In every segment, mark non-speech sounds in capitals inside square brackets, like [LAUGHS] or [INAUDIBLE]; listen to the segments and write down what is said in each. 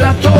plato de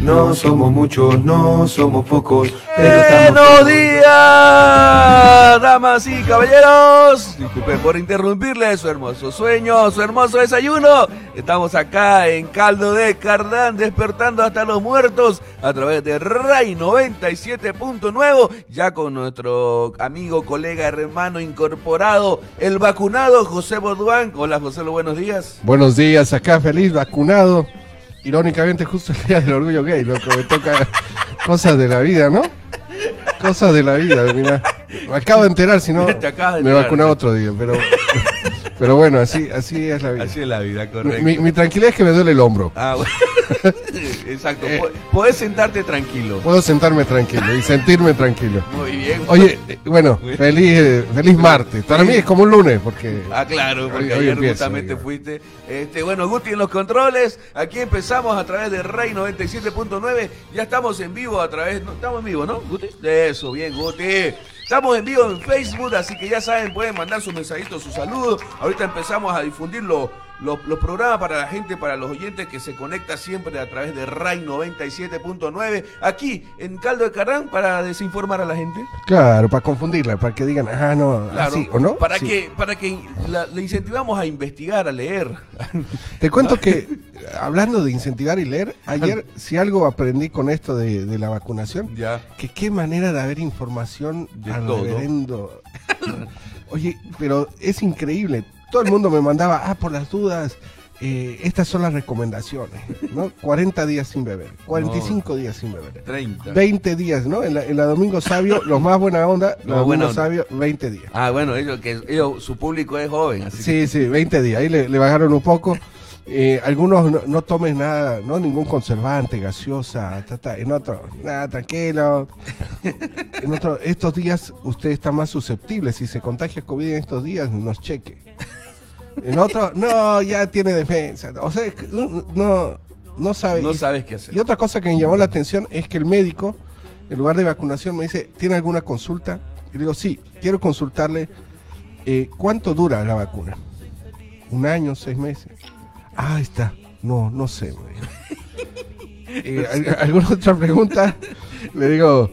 No somos muchos, no somos pocos, pero Buenos días, damas y caballeros. Disculpen por interrumpirles su hermoso sueño, su hermoso desayuno. Estamos acá en Caldo de Cardán, despertando hasta los muertos a través de RAI 97.9, ya con nuestro amigo, colega, hermano incorporado, el vacunado José Boduán. Hola José, buenos días. Buenos días, acá feliz, vacunado. Irónicamente, justo el día del orgullo gay, loco, me toca cosas de la vida, ¿no? Cosas de la vida, mira. Me acabo de enterar, si no, [LAUGHS] me enterar. vacunaba otro día, pero, [LAUGHS] pero bueno, así, así es la vida. Así es la vida, correcto. mi- mi tranquilidad es que me duele el hombro. Ah, bueno. [LAUGHS] Exacto. Eh. po- Podés sentarte tranquilo. Puedo sentarme tranquilo y sentirme tranquilo. Muy bien. Oye, eh, bueno, feliz, eh, feliz martes. Para mí es como un lunes, porque Ah, claro, porque Hoy- hoy ayer empieza, justamente fuiste. Este, bueno, Guti en los controles. Aquí empezamos a través de Rey 97.9. Ya estamos en vivo a través. No, estamos en vivo, ¿no, Guti? De eso, bien, Guti. Estamos en vivo en Facebook, así que ya saben, pueden mandar sus mensajitos, sus saludos. Ahorita empezamos a difundir los, programas para la gente, para los oyentes que se conecta siempre a través de RAI 97.9, aquí en Caldo de Carrán, para desinformar a la gente. claro, para confundirla, para que digan, ah, no, Claro, así, ¿o no? Para Sí. que, para que la- le incentivamos a investigar, a leer. [LAUGHS] Te cuento que, hablando de incentivar y leer, ayer [LAUGHS] si algo aprendí con esto de, de la vacunación, Ya. que qué manera de haber información De al todo. reverendo. [LAUGHS] Oye, pero es increíble. Todo el mundo me mandaba, ah, por las dudas, eh, estas son las recomendaciones, ¿no? 40 días sin beber, 45 días sin beber. 30. 20 días, ¿no? En la, en la Domingo Sabio, los más buena onda, [LAUGHS] Los onda. Sabio, 20 días. Ah, bueno, ellos, que ellos, su público es joven, así Sí, sí, 20 días. Ahí le, le bajaron un poco. Eh, algunos no, no tomes nada, no ningún conservante, gaseosa, ta, ta. en otro, nada, tranquilo. [LAUGHS] En otro, estos días usted está más susceptible. Si se contagia COVID en estos días, nos cheque. En otro, no, ya tiene defensa. O sea, no, no, sabe. no sabes qué hacer. y otra cosa que me llamó la atención es que el médico, en lugar de vacunación, me dice, ¿tiene alguna consulta? Y le digo, sí, quiero consultarle eh, cuánto dura la vacuna. ¿Un año, seis meses? Ah, ahí está. No, no sé. [LAUGHS] Eh, ¿al- ¿Alguna otra pregunta? Le digo,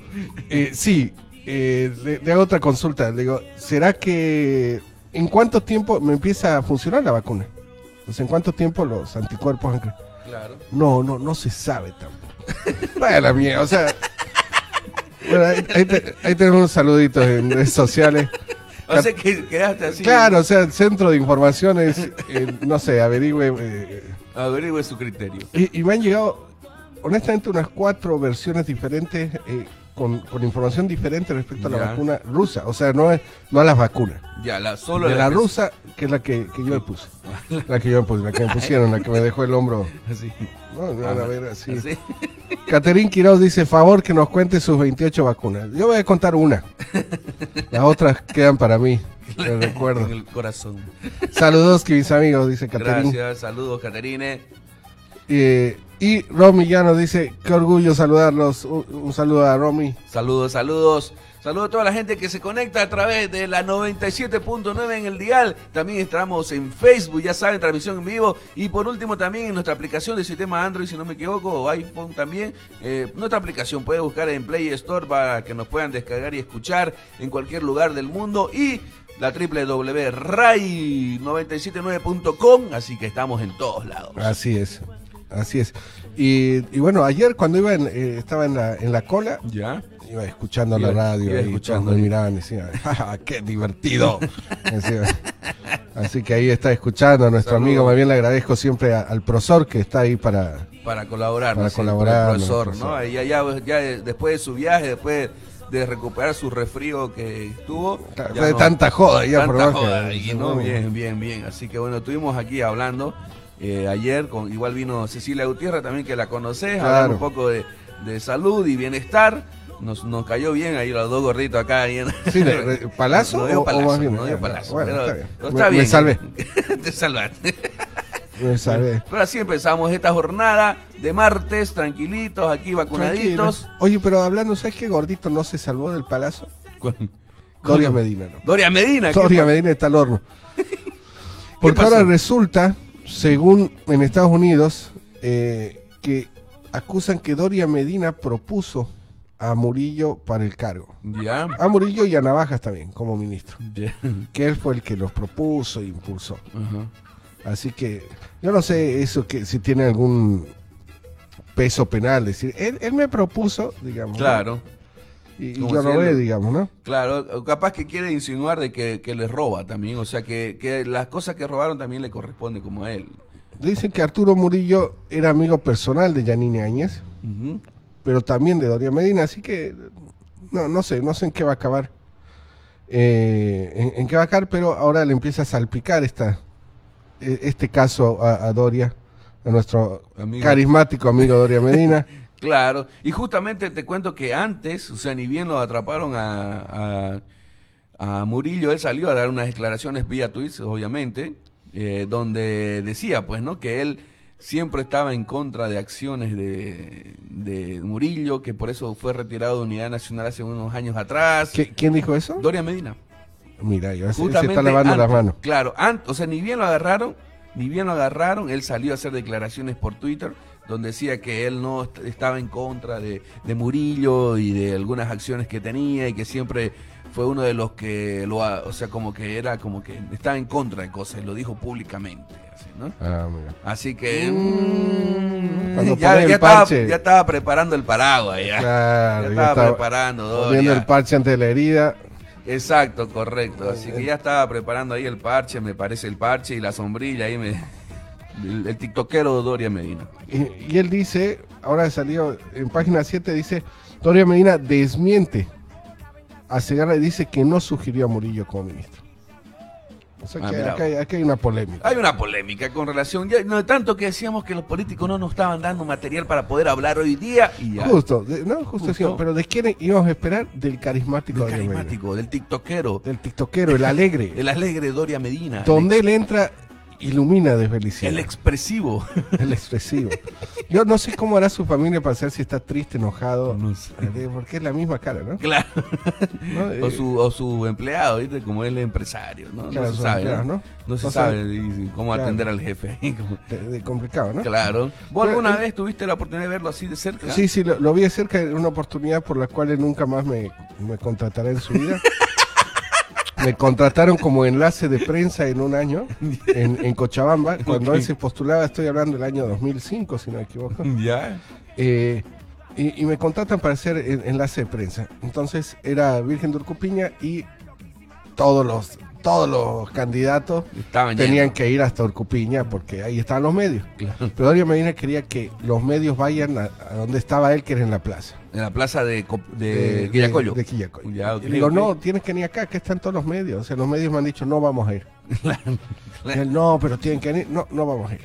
eh, sí, eh, le, le hago otra consulta. Le digo, ¿será que en cuánto tiempo me empieza a funcionar la vacuna? O sea, ¿en cuánto tiempo los anticuerpos han Claro. no, no, no se sabe tampoco. Vaya la mía, o sea. Bueno, ahí, ahí te- ahí tenemos unos saluditos en redes sociales. O sea que quedaste así. Claro, o sea, el centro de informaciones, eh, no sé, averigüe. eh, Averigüe su criterio. y, y me han llegado, honestamente, unas cuatro versiones diferentes, eh, con, con información diferente respecto a la Ya. vacuna rusa. O sea, no, es, no a las vacunas. Ya, la, solo de la rusa, que es la que, que yo me puse. [LAUGHS] La que yo me puse, la que me pusieron, la que me dejó el hombro. Así. No, a ver así. Así. Caterín Quiroz dice, favor que nos cuente sus 28 vacunas. Yo voy a contar una. Las otras quedan para mí. Les [LAUGHS] recuerdo. En el corazón. Saludos, que mis amigos, dice Caterín. Gracias, saludos, Caterine. Eh, y Romy Llano dice, qué orgullo saludarlos. Un, un saludo a Romy. Saludos, saludos. Saludos a toda la gente que se conecta a través de la 97.9 en el dial. También estamos en Facebook, ya saben, transmisión en vivo. Y por último también en nuestra aplicación de sistema Android, si no me equivoco, o iPhone también. Eh, nuestra aplicación puede buscar en Play Store para que nos puedan descargar y escuchar en cualquier lugar del mundo. Y la www.ray979.com, así que estamos en todos lados. Así es. Así es. Y, y bueno, ayer cuando iba en, eh, estaba en la, en la cola, ¿Ya? iba escuchando Iba- la radio, iba y escuchando me miraban y decían, "Ja, [LAUGHS] ja, qué divertido. Así que ahí está escuchando a nuestro Saludos. amigo, más bien le agradezco siempre a- al profesor que está ahí para... Para colaborar, Para. Sí, colaborar, el profesor, ya, ya, ya después de su viaje, después de recuperar su resfrío que tuvo. ya de no- tanta joda ya tanta por joda, que- y no, bien, bien, bien. Así que bueno, estuvimos aquí hablando eh, ayer, con, igual vino Cecilia Gutiérrez también que la conoces, Claro. hablando un poco de, de salud y bienestar. Nos, nos cayó bien ahí los dos gorritos acá. Ahí en- Sí, [LAUGHS] ¿palazo No dio o palazo, más bien? no dio palazo. bueno, pero, está bien. Me- está me bien. salvé. [LAUGHS] Te salvaste. Me salvé. Pero así empezamos esta jornada de martes, tranquilitos, aquí vacunaditos. Tranquilo. Oye, pero hablando, ¿sabes qué gordito no se salvó del palazo? Doria Medina, ¿no? Doria Medina. ¿qué Doria Medina está al horno. [LAUGHS] Porque ahora resulta, según en Estados Unidos, eh, que acusan que Doria Medina propuso a Murillo para el cargo. A Murillo y a Navajas también, como ministro. Que él fue el que los propuso e impulsó. Así que yo no sé eso que si tiene algún peso penal. decir, él, él me propuso, digamos. ¿no? Claro, Y, y yo robé, digamos, ¿no? claro. Capaz que quiere insinuar de que, que les roba también. O sea, que, que las cosas que robaron también le corresponde como a él. Dicen que Arturo Murillo era amigo personal de Yanine Áñez, pero también de Doria Medina, así que no, no sé, no sé en qué va a acabar. eh, en, en qué va a acabar, pero ahora le empieza a salpicar esta, eh, este caso a, a Doria, a nuestro Amigo. carismático amigo Doria Medina. [LAUGHS] Claro, y justamente te cuento que antes, o sea, ni bien lo atraparon a, a, a Murillo, él salió a dar unas declaraciones vía tweets, obviamente, eh, donde decía, pues, ¿no? Que él siempre estaba en contra de acciones de, de Murillo, que por eso fue retirado de Unidad Nacional hace unos años atrás. ¿Qué- ¿Quién dijo eso? Doria Medina. Mira, ya se, se está lavando las manos. Claro, antes, o sea, ni bien lo agarraron, ni bien lo agarraron, él salió a hacer declaraciones por Twitter donde decía que él no est- estaba en contra de, de Murillo y de algunas acciones que tenía y que siempre fue uno de los que lo, ha- o sea, como que era como que estaba en contra de cosas, y lo dijo públicamente, así, ¿no? Ah, mira. Así que Mm, mm, cuando ya, ya estaba, parche. ya estaba preparando el paraguas ya. Claro, ya estaba estaba preparando Doria. Poniendo el parche ante la herida. Exacto, correcto. Así que ya estaba preparando ahí el parche, me parece el parche y la sombrilla ahí me el, el tiktokero Doria Medina. Y, y él dice, ahora salió en página 7, dice, Doria Medina desmiente a Segarra y dice que no sugirió a Murillo como ministro. O sea Ah, que acá hay, acá hay una polémica. Hay una polémica con relación, ya, no tanto que decíamos que los políticos no nos estaban dando material para poder hablar hoy día y ya. Justo, de- no, justo, Justo. pero ¿de quién íbamos a esperar? Del carismático Del Doria Medina. carismático, del tiktokero, Del tiktokero, el alegre. [LAUGHS] el alegre Doria Medina, donde él entra, ilumina de el, felicidad. el expresivo. [LAUGHS] El expresivo. Yo no sé cómo hará su familia para saber si está triste, enojado. No sé. eh, Porque es la misma cara, ¿no? Claro. ¿No? [LAUGHS] O su, o su empleado, ¿viste? Como él es empresario, ¿no? Claro, no se sabe, ¿no? se sabe cómo Claro. atender al jefe. Como- de- de complicado, ¿no? Claro. ¿Vos Pero, alguna eh, vez tuviste la oportunidad de verlo así de cerca? Sí, sí, lo, lo vi de cerca en una oportunidad por la cual él nunca más me, me contratará en su vida. [LAUGHS] me contrataron como enlace de prensa en un año en, en Cochabamba, [LAUGHS] cuando él se postulaba, estoy hablando del año 2005, si no me equivoco. Ya. Eh, y, y me contratan para ser en- enlace de prensa. Entonces era Virgen de Urcupiña y todos los, todos los candidatos Estaban tenían llenos. que ir hasta Urcupiña porque ahí estaban los medios. Claro. Pero Doria Medina quería que los medios vayan a, a donde estaba él, que era en la plaza. En la plaza de, Co- de, Quillacollo. De, de Quillacollo. Ya, y digo, no, tienes que venir acá, que están todos los medios. O sea, los medios me han dicho, no vamos a ir. [LAUGHS] Y él, no, pero tienen que venir. No, no vamos a ir.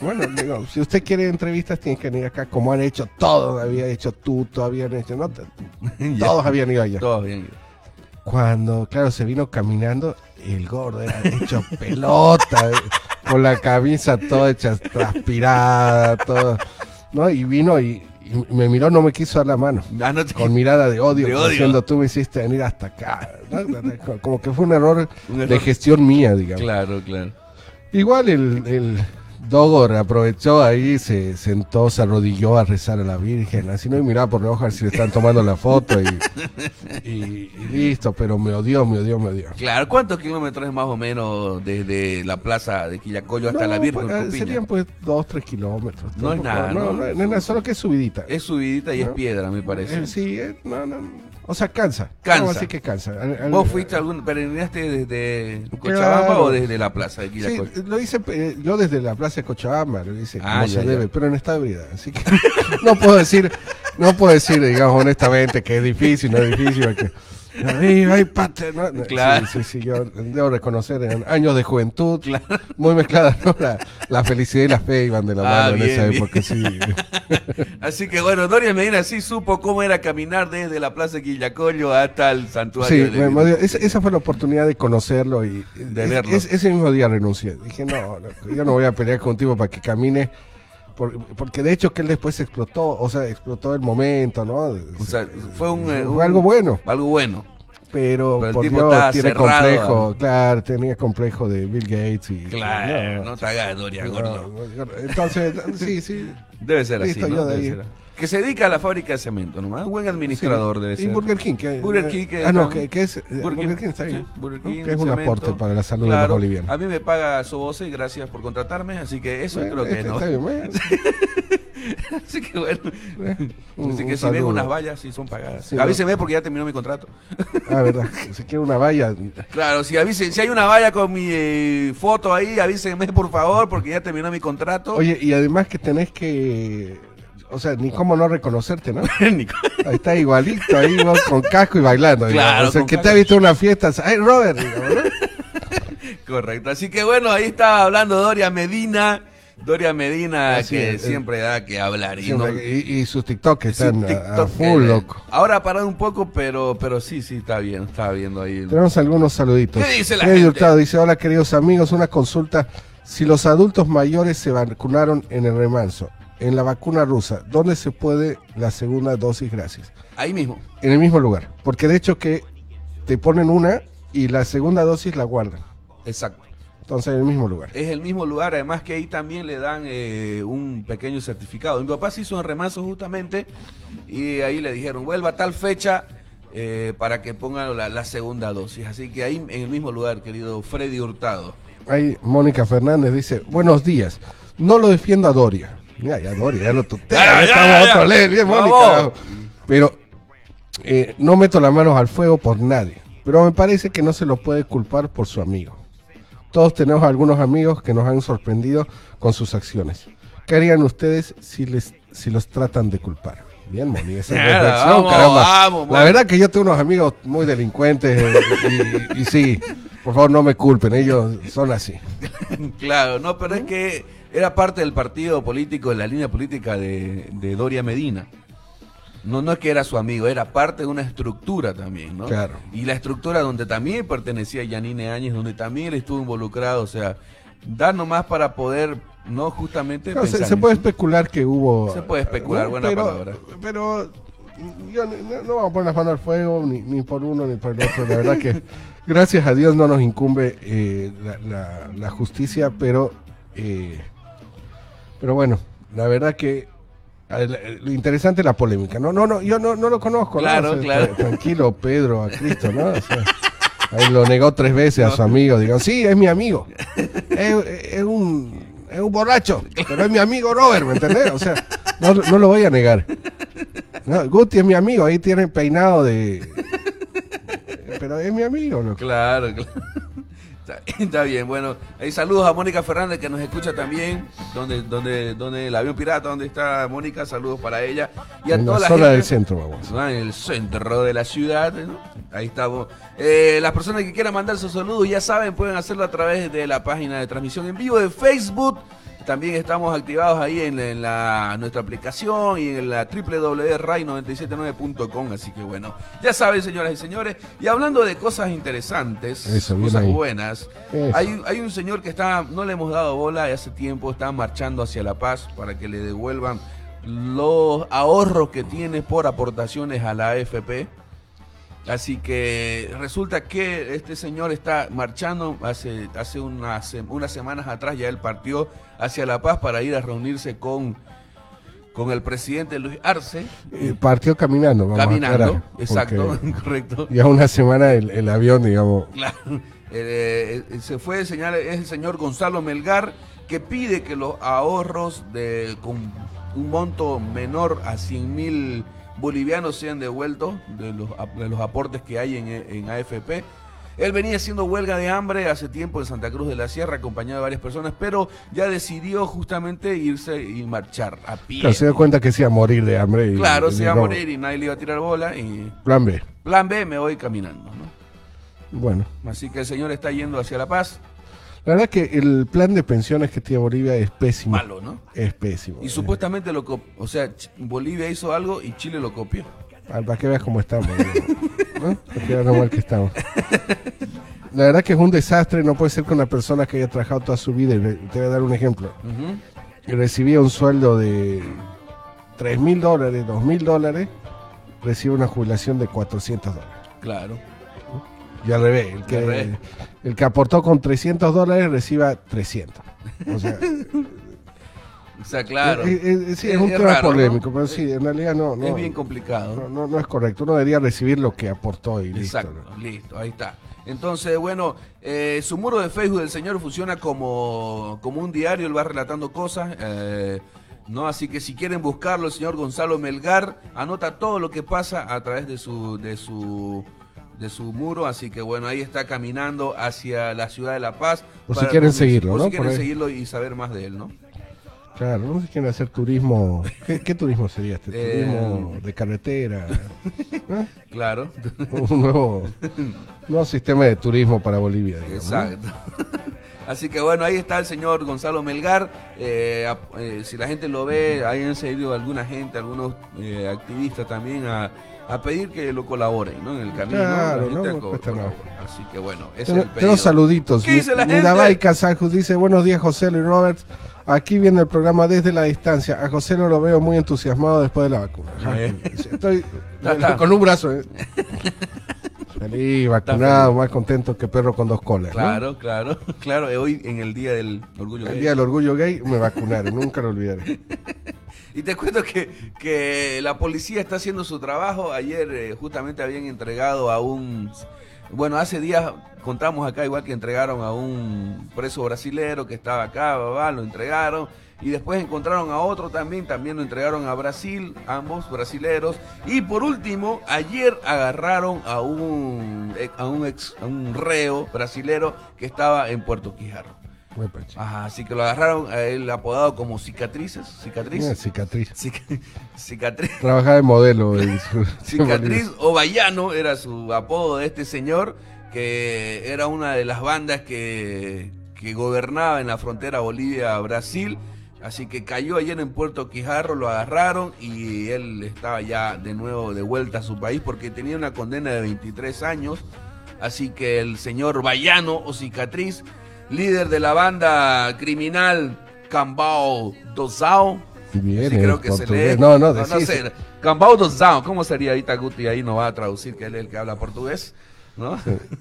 Bueno, digo, si usted quiere entrevistas, tienen que venir acá, como han hecho todos. Había hecho tú, todavía han hecho, no, [LAUGHS] todos habían ido allá. Todos bien. Cuando, claro, se vino caminando, el gordo era hecho [LAUGHS] pelota, eh, con la camisa toda hecha transpirada, todo. ¿No? Y vino y, y me miró, no me quiso dar la mano. Ah, no te- Con mirada de odio, De como odio. diciendo, tú me hiciste venir hasta acá. ¿no? [LAUGHS] Como que fue un error, Un error. de gestión mía, digamos. Claro, claro. Igual el, el Dogo aprovechó ahí, se sentó, se arrodilló a rezar a la Virgen, así no y miraba por debajo a ver si le están tomando la foto y, y- y listo, pero me odió, me odió, me odió. Claro, ¿cuántos kilómetros es más o menos desde la plaza de Quillacollo hasta No, la Virgen pues, serían pues dos, tres kilómetros. No es nada, No, ¿no? no, no es nada, solo que es subidita. Es subidita y es piedra, me parece. Eh, sí, eh, no, no, o sea, cansa. Cansa. Vamos a decir que cansa. Al- al- ¿Vos fuiste algún, peregrinaste desde Cochabamba Claro. o desde la plaza de Sí, lo hice eh, yo desde la plaza de Cochabamba, lo hice Ah, como ya, se ya. debe, pero en de ebriedad. Así que [LAUGHS] no puedo decir, no puedo decir, digamos, honestamente que es difícil, no es difícil, porque Ay, pate, no, [LAUGHS] no, Claro. Sí, sí, sí, yo debo reconocer, en años de juventud, muy mezcladas, ¿no? La, la felicidad y la fe iban de la Ah, mano en bien, esa bien. época, sí. [LAUGHS] Así que bueno, Doria Medina sí supo cómo era caminar desde la plaza de Quillacollo hasta el santuario. Sí, de me- esa, esa fue la oportunidad de conocerlo y De es- verlo. es- ese mismo día renuncié. Dije, no, loco, yo no voy a pelear con un tipo para que camine, por- porque de hecho que él después explotó, o sea, explotó el momento, ¿no? O sea, fue un, eh, Fue un- algo bueno, Algo bueno. pero, Pero el por tipo Dios, tiene cerrado, complejo, ¿no? claro, tenía complejo de Bill Gates y... Claro, no te hagas Doria, no, gordo. no, entonces, sí, sí. Debe ser así. Listo, ¿no? yo de Debe ahí. ser. Que se dedica a la fábrica de cemento nomás. Un buen administrador Sí. debe Y ser. Burger King. Que, Burger King que ah, no, que, que es... eh, Burger Burger, King, está bien. sí, Burger ¿no? King, que es un aporte para la salud de los bolivianos. A mí me paga Sobose y gracias por contratarme, así que eso Bueno, creo que este no. está bien, bueno. [LAUGHS] Así que bueno. Un- así que si ven unas vallas, sí son pagadas. Sí, Avíseme porque ya terminó mi contrato. Ah, verdad. [LAUGHS] Si quiere una valla. Claro, si avisen, si hay una valla con mi eh, foto ahí, avísenme por favor porque ya terminó mi contrato. Oye, y además que tenés que. O sea, ni cómo no reconocerte, ¿no? [LAUGHS] Ahí está igualito, ahí vos con casco y bailando. Claro, O sea, que te ha visto en una fiesta. ¡Ay, Robert! digamos, ¿no? [LAUGHS] Correcto. Así que bueno, ahí estaba hablando Doria Medina. Doria Medina Así que es, siempre da que hablar. Y no- y, y sus TikTok que Sí, están a, TikTok, full, loco. Ahora ha parado un poco, pero, pero sí, sí, está bien, está viendo ahí. Tenemos algunos saluditos. ¿Qué dice la Freddy gente? Hurtado dice: Hola, queridos amigos, una consulta. Si los adultos mayores se vacunaron en el remanso, en la vacuna rusa, ¿dónde se puede la segunda dosis? Gracias. Ahí mismo. En el mismo lugar. Porque de hecho que te ponen una y la segunda dosis la guardan. Exacto. Entonces en el mismo lugar. Es el mismo lugar, además que ahí también le dan eh, un pequeño certificado. Mi papá se hizo en remanso justamente y ahí le dijeron, vuelva a tal fecha eh, para que pongan la, la segunda dosis. Así que ahí en el mismo lugar, querido Freddy Hurtado. Ahí Mónica Fernández dice, buenos días. No lo defiendo a Doria. Ya, ya ya tutea. Mónica. Pero eh, no meto las manos al fuego por nadie. Pero me parece que no se lo puede culpar por su amigo. Todos tenemos algunos amigos que nos han sorprendido con sus acciones. ¿Qué harían ustedes si les si los tratan de culpar? Bien, Moni, esa es [LAUGHS] Nada, reflexión, caramba. vamos, La verdad que yo tengo unos amigos muy delincuentes eh, y, y sí, por favor no me culpen, ellos son así. [LAUGHS] Claro, no, pero es que era parte del partido político, de la línea política de, de Doria Medina. No, no es que era su amigo, era parte de una estructura también, ¿no? Claro. Y la estructura donde también pertenecía Yanine Áñez, donde también él estuvo involucrado, o sea, dar nomás para poder, no justamente... No, se, puede especular que hubo... Se puede especular, buena pero, palabra. Pero yo no, no- no vamos a poner las manos al fuego ni, ni por uno ni por el otro. La verdad que [LAUGHS] gracias a Dios no nos incumbe eh, la, la- la justicia, pero... eh, pero bueno, la verdad que... eh, la- Lo interesante es la polémica. No, no, no, yo no, no lo conozco. ¿no? Claro, O sea, claro. tra- Tranquilo, Pedro, a Cristo, ¿no? O sea, [LAUGHS] lo negó tres veces a su amigo. Digo, sí, es mi amigo. Es, es un, es un borracho, pero es mi amigo Robert, ¿me entendés? O sea, no, no lo voy a negar. No, Guti es mi amigo, ahí tiene peinado de... Pero es mi amigo, loco. Claro, claro. Está, bien, bueno, ahí saludos a Mónica Fernández que nos escucha también, donde, donde, donde el avión pirata, donde está Mónica, saludos para ella y a En toda la zona gente- del centro, vamos. Ah, en el centro de la ciudad. ¿no? Ahí estamos. Eh, las personas que quieran mandar sus saludos, ya saben, pueden hacerlo a través de la página de transmisión en vivo de Facebook. También estamos activados ahí en, en la, nuestra aplicación y en la www.rai979.com. Así que bueno, ya saben, señoras y señores. Y hablando de cosas interesantes, Eso, cosas ahí. buenas, hay, hay un señor que está, no le hemos dado bola y hace tiempo está marchando hacia La Paz para que le devuelvan los ahorros que tiene por aportaciones a la AFP. Así que resulta que este señor está marchando hace, hace unas, unas semanas atrás, ya él partió hacia La Paz para ir a reunirse con, con el presidente Luis Arce. Eh, partió caminando, vamos a Caminando, aclarar, exacto, [LAUGHS] correcto. Ya una semana el, el avión, digamos, Claro. [LAUGHS] Eh, eh, se fue, es el señor Gonzalo Melgar, que pide que los ahorros de, con un monto menor a 100 mil bolivianos sean devueltos de los, de los aportes que hay en, en AFP. Él venía haciendo huelga de hambre hace tiempo en Santa Cruz de la Sierra, acompañado de varias personas, pero ya decidió justamente irse y marchar a pie. claro, se dio cuenta que se iba a morir de hambre. Y, Claro, y se iba a morir y nadie le iba a tirar bola. Y Plan B. plan B, me voy caminando. ¿no? Bueno, Así que el señor está yendo hacia La Paz. La verdad que el plan de pensiones que tiene Bolivia es pésimo. Malo, ¿no? Es pésimo. Y supuestamente lo cop- o sea, Bolivia hizo algo y Chile lo copió. Ah, Para que veas cómo estamos. [LAUGHS] ¿no? Para que veas lo mal que estamos. La verdad que es un desastre. No puede ser que una persona que haya trabajado toda su vida, y te voy a dar un ejemplo, recibía un sueldo de 3 mil dólares, 2 mil dólares, recibe una jubilación de 400 dólares. Claro. Y al revés, el al que, revés. el que aportó con 300 dólares reciba 300. O sea, O sea, claro. es, sí, es Es- un tema raro, ¿no? polémico, pero sí, en realidad no, no, es bien complicado. no, no- no es correcto. Uno debería recibir lo que aportó y listo. Exacto, ¿no? listo, ahí está. Entonces, bueno, eh, su muro de Facebook del señor funciona como, como un diario, él va relatando cosas, eh, ¿no? Así que si quieren buscarlo, el señor Gonzalo Melgar anota todo lo que pasa a través de su, de su, de su muro, así que bueno, ahí está caminando hacia la ciudad de La Paz. Por si quieren seguirlo, por ¿no? si quieren Por seguirlo y saber más de él, ¿no? Claro, no sé si quieren hacer turismo. ¿Qué, qué turismo sería este? Eh, Turismo de carretera. ¿eh? Claro, Un nuevo, nuevo sistema de turismo para Bolivia. digamos, ¿no? exacto. [LAUGHS] Así que bueno, ahí está el señor Gonzalo Melgar. Eh, eh, si la gente lo ve, ahí han seguido alguna gente, algunos eh, activistas también a, a pedir que lo colaboren ¿no? en el camino. Claro, La gente no, cuesta nada. Así que bueno, ese es Tengo, el pedido. saluditos. ¿Qué dice la gente? Casajus dice, buenos días José Luis Roberts. Aquí viene el programa desde la distancia. A José no lo veo muy entusiasmado después de la vacuna. Estoy [LAUGHS] con un brazo. ¿eh? [LAUGHS] Feliz, vacunado, más contento que perro con dos colas. ¿no? Claro, claro, [LAUGHS] claro. eh, Hoy en el Día del Orgullo El Gay. día del orgullo gay me vacunaron, nunca lo olvidaré. Y te cuento que, que la policía está haciendo su trabajo. Ayer eh, justamente habían entregado a un... Bueno, hace días contamos acá igual que entregaron a un preso brasilero que estaba acá, babá, lo entregaron. Y después encontraron a otro también, también lo entregaron a Brasil, ambos brasileros. Y por último, ayer agarraron a un, a un, ex, a un reo brasilero que estaba en Puerto Quijarro. Ajá, así que lo agarraron a él apodado como cicatrices, cicatriz, cicatriz. Cic- [LAUGHS] cicatriz, Trabajaba de modelo. en [LAUGHS] su- cicatriz o vallano era su apodo de este señor que era una de las bandas que, que gobernaba en la frontera Bolivia-Brasil. Así que cayó ayer en Puerto Quijarro, lo agarraron y él estaba ya de nuevo de vuelta a su país porque tenía una condena de 23 años. Así que el señor Vallano o Cicatriz, líder de la banda criminal Cambao Dosao, Bien, Sí, creo que se lee. No, no, no, decís- sé. Cambao Dosao, ¿cómo sería ahorita Guti? Ahí nos va a traducir que él es el que habla portugués, ¿no?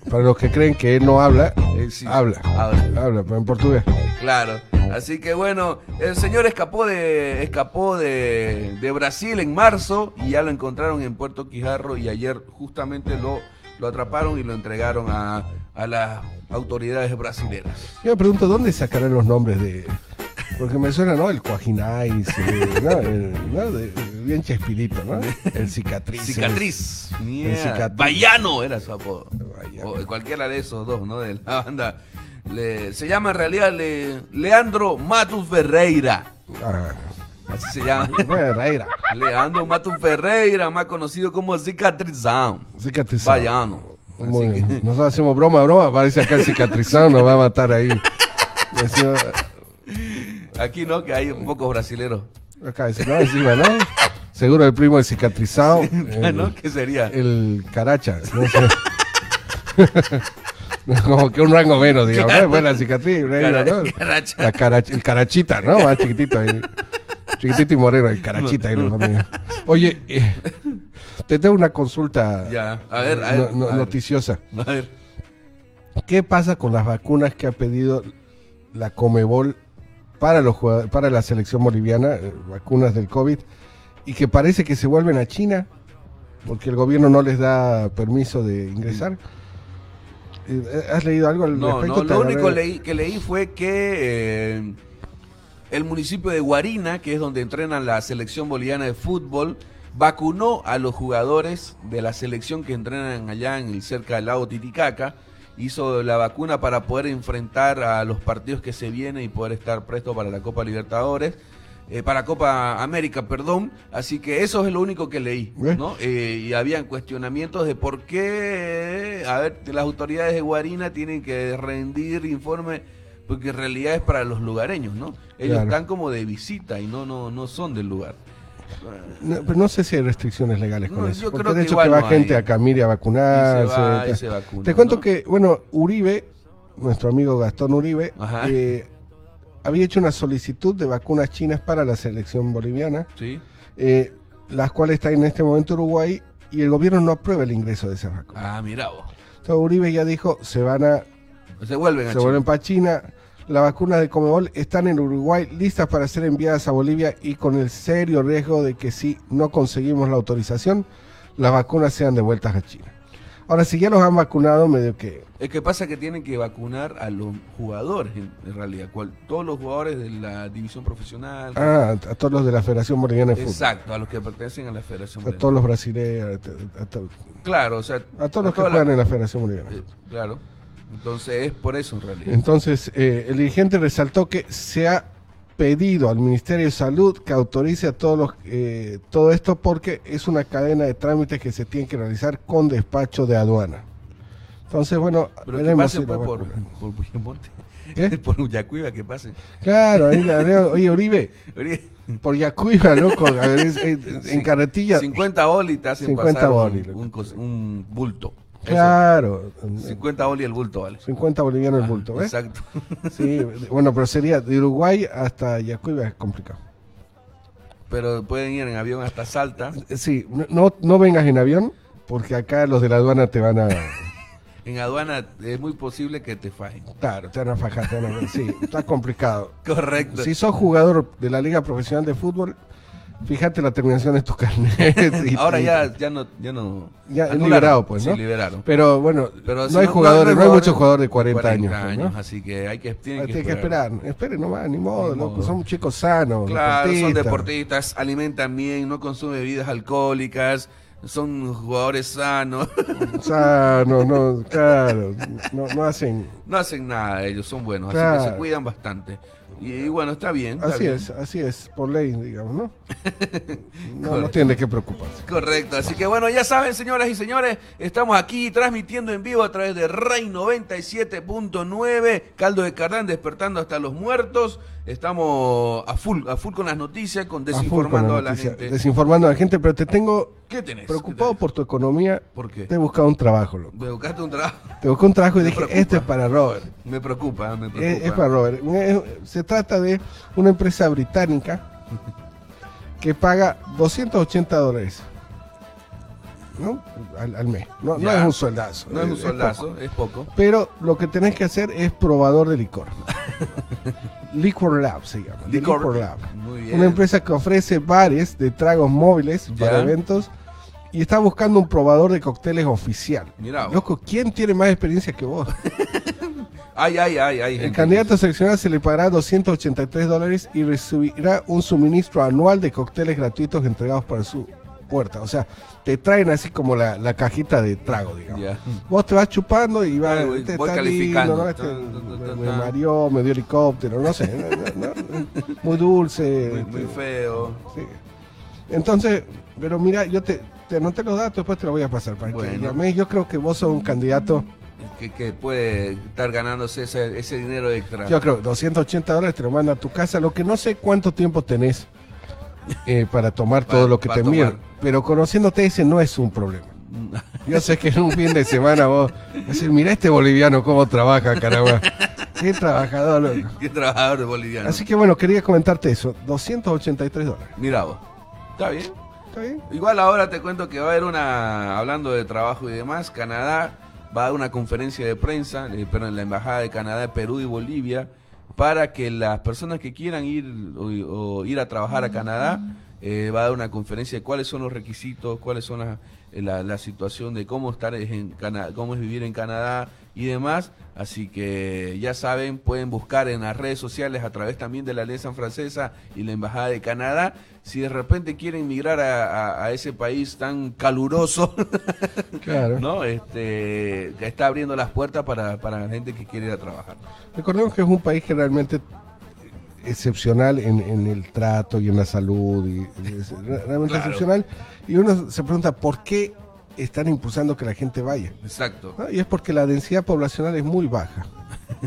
Para los que creen que él no habla, Eh, sí, habla. habla. Habla, pero en portugués. Claro. Así que bueno, el señor escapó de escapó de, de Brasil en marzo y ya lo encontraron en Puerto Quijarro y ayer justamente lo, lo atraparon y lo entregaron a, a las autoridades brasileras. Yo me pregunto, ¿dónde sacarán los nombres de...? Porque me suena, ¿no? El Cuajinais, eh, ¿no? El- ¿no? De- bien chespirito, ¿no? El cicatriz. Cicatriz. Cicatriz. Vallano era su apodo. O cualquiera de esos dos, ¿no? De la banda. Le- se llama en realidad Le- Leandro Matus Ferreira. Ah, Así se llama. bueno, Raira. Leandro Matus Ferreira, más conocido como Cicatrizão. Cicatrizado. Vallano. Muy bien. que- Nosotros hacemos broma, broma, parece acá el cicatrizado nos va a matar ahí. Aquí no, que hay pocos brasileros. acá no, encima, ¿no? Seguro el primo del cicatrizado. [LAUGHS] el- ¿No? ¿Qué sería? el caracha, no sé. [LAUGHS] Como que un rango menos, digamos. Claro. Buena cicatriz, reina, Cara- ¿no? caracha. La caracha- el carachita, ¿no? Más chiquitito ahí. Chiquitito y moreno, el carachita. ahí lo mandé. Oye, eh, te tengo una consulta Ya, a ver, a no- ver, no- a ver. noticiosa. A ver. ¿Qué pasa con las vacunas que ha pedido la Comebol para los para la selección boliviana, eh, vacunas del COVID, y que parece que se vuelven a China porque el gobierno no les da permiso de ingresar? Eh, ¿Has leído algo al No, respecto? no, lo único leí, que leí fue que eh, el municipio de Guarina, que es donde entrenan la selección boliviana de fútbol, vacunó a los jugadores de la selección que entrenan allá en el cerca del lago Titicaca. Hizo la vacuna para poder enfrentar a los partidos que se vienen y poder estar presto para la Copa Libertadores. eh, para Copa América, perdón. Así que eso es lo único que leí. ¿no? Eh, y habían cuestionamientos de por qué, a ver, las autoridades de Guarina tienen que rendir informe, porque en realidad es para los lugareños, ¿no? Ellos Claro. están como de visita y no, no, no son del lugar. No, pero no sé si hay restricciones legales con No, eso. yo Porque creo de que hecho que va no gente hay. a Camiri a vacunarse. Y se va y tal. se vacuna, Te cuento que, bueno, Uribe, nuestro amigo Gastón Uribe, eh, había hecho una solicitud de vacunas chinas para la selección boliviana, ¿Sí? eh, las cuales están en este momento en Uruguay y el gobierno no aprueba el ingreso de esas vacunas. Ah, mira vos. Entonces Uribe ya dijo, se van a, Se vuelven a se vuelven para China. Las vacunas de Comebol están en Uruguay listas para ser enviadas a Bolivia y con el serio riesgo de que si no conseguimos la autorización, las vacunas sean devueltas a China. Ahora, si ya los han vacunado, medio que... Es que pasa que tienen que vacunar a los jugadores, en, en realidad. cual- todos los jugadores de la división profesional. Ah, a todos los de la Federación Boliviana de Fútbol. Exacto, a los que pertenecen a la Federación A Boliviana. todos los brasileños, a, a Claro, o sea. a todos los que la- juegan en la Federación Boliviana. eh, Claro. Entonces es por eso en realidad. Entonces, eh, el dirigente resaltó que se ha pedido al Ministerio de Salud que autorice a todos los, eh, todo esto porque es una cadena de trámites que se tienen que realizar con despacho de aduana. Entonces, bueno, Pero que pasen si pues, por, por Puyamonte. ¿Qué? [LAUGHS] por Uyacuiba, que pasen. Claro, ahí la veo. Oye, Uribe, por Yacuiba, loco, en carretilla. 50 boli te hacen 50 pasar un- boli, un, cos- un bulto. Eso. Claro, 50 boli el bulto, vale. 50 bolivianos el bulto, ¿ves? Exacto. [LAUGHS] Sí, bueno, pero sería de Uruguay hasta Yacuiba es complicado. Pero pueden ir en avión hasta Salta. Sí, no- no, no vengas en avión, porque acá los de la aduana te van a. [LAUGHS] En aduana es muy posible que te fajen. Claro, te van a fajar, te van a. Sí, está complicado. [LAUGHS] Correcto. Si sos jugador de la Liga Profesional de Fútbol, fíjate la terminación de tu carnet. [LAUGHS] y- Ahora ya, ya no, ya no. Ya es liberado, pues, ¿no? Sí, liberaron. Pero bueno, Pero no si hay jugadores, no hay muchos jugadores de 40, años. pues, ¿no? Así que hay que, tienen que que esperar. Esperen nomás, ni modo, Ni modo. Son chicos sanos. Claro, son deportistas. alimentan bien, no consumen bebidas alcohólicas, son jugadores sanos, [LAUGHS] Sanos, no, claro. No, no hacen. no hacen nada ellos, son buenos, así que se cuidan bastante. Y, y bueno, está bien. está Así bien. es, así es, por ley, digamos, ¿no? [LAUGHS] No, no tiene qué preocuparse. Correcto, así que bueno, ya saben, señoras y señores, estamos aquí transmitiendo en vivo a través de Rey 97.9, Caldo de Cardán despertando hasta los muertos. Estamos a full, a full con las noticias, con A desinformando a la gente. Desinformando a la gente, pero te tengo ¿Qué tenés? preocupado ¿Qué por tu economía. ¿Por qué? Te he buscado un trabajo, loco. ¿Me buscaste un trabajo? Te busqué un trabajo y Me dije, preocupa. este es para Robert. Me preocupa, me preocupa. Es, es para Robert. Se trata de una empresa británica que paga 280 dólares. ¿No? Al, al mes. No, es un soldazo. No es un poco. soldazo, es poco. Pero lo que tenés que hacer es probador de licor. [LAUGHS] Liquor Lab se llama. Licor. Liquor Lab. Muy bien. Una empresa que ofrece bares de tragos móviles Ya. para eventos y está buscando un probador de cócteles oficial. Mirá. Loco, ¿quién tiene más experiencia que vos? [LAUGHS] Ay, ay, ay, ay. El candidato seleccionado se le pagará 283 dólares y recibirá un suministro anual de cócteles gratuitos entregados para su puerta. O sea, te traen así como la, la cajita de trago, digamos. Vos te vas chupando y vas, voy está calificando. lindo, ¿no? Este me mareó, me dio helicóptero, no sé. no, no, no, muy dulce. Muy, muy este, feo. sí. Entonces, pero mira, yo te, te anoté los datos, después te los voy a pasar para que Bueno. llames. Yo creo que vos sos un candidato. Que, que puede estar ganándose ese, ese dinero extra. Yo creo que 280 dólares te lo manda a tu casa. Lo que no sé cuánto tiempo tenés eh, para tomar Para- todo lo que te tomar. Pero conociéndote ese no es un problema. Yo sé que en un fin de semana vos decir, mira este boliviano cómo trabaja, caramba. Qué trabajador, loco. Qué trabajador boliviano. Así que bueno, quería comentarte eso. 283 dólares. Mira vos. Está bien. ¿Está bien? Igual ahora te cuento que va a haber una, hablando de trabajo y demás, Canadá va a dar una conferencia de prensa, eh, pero en la Embajada de Canadá, de Perú y Bolivia, para que las personas que quieran ir o, o ir a trabajar a Canadá, eh, va a dar una conferencia de cuáles son los requisitos, cuáles son las- eh, la, la situación de cómo estar en Canadá, cómo es vivir en Canadá y demás. Así que ya saben, pueden buscar en las redes sociales a través también de la Alianza Francesa y la Embajada de Canadá. Si de repente quieren migrar a, a- a ese país tan caluroso, [LAUGHS] Claro. ¿no? Este, que está abriendo las puertas para, para la gente que quiere ir a trabajar. Recordemos que es un país que realmente excepcional en, en el trato y en la salud, y, y es realmente Claro. excepcional. Y uno se pregunta por qué están impulsando que la gente vaya. Exacto. ¿no? Y es porque la densidad poblacional es muy baja.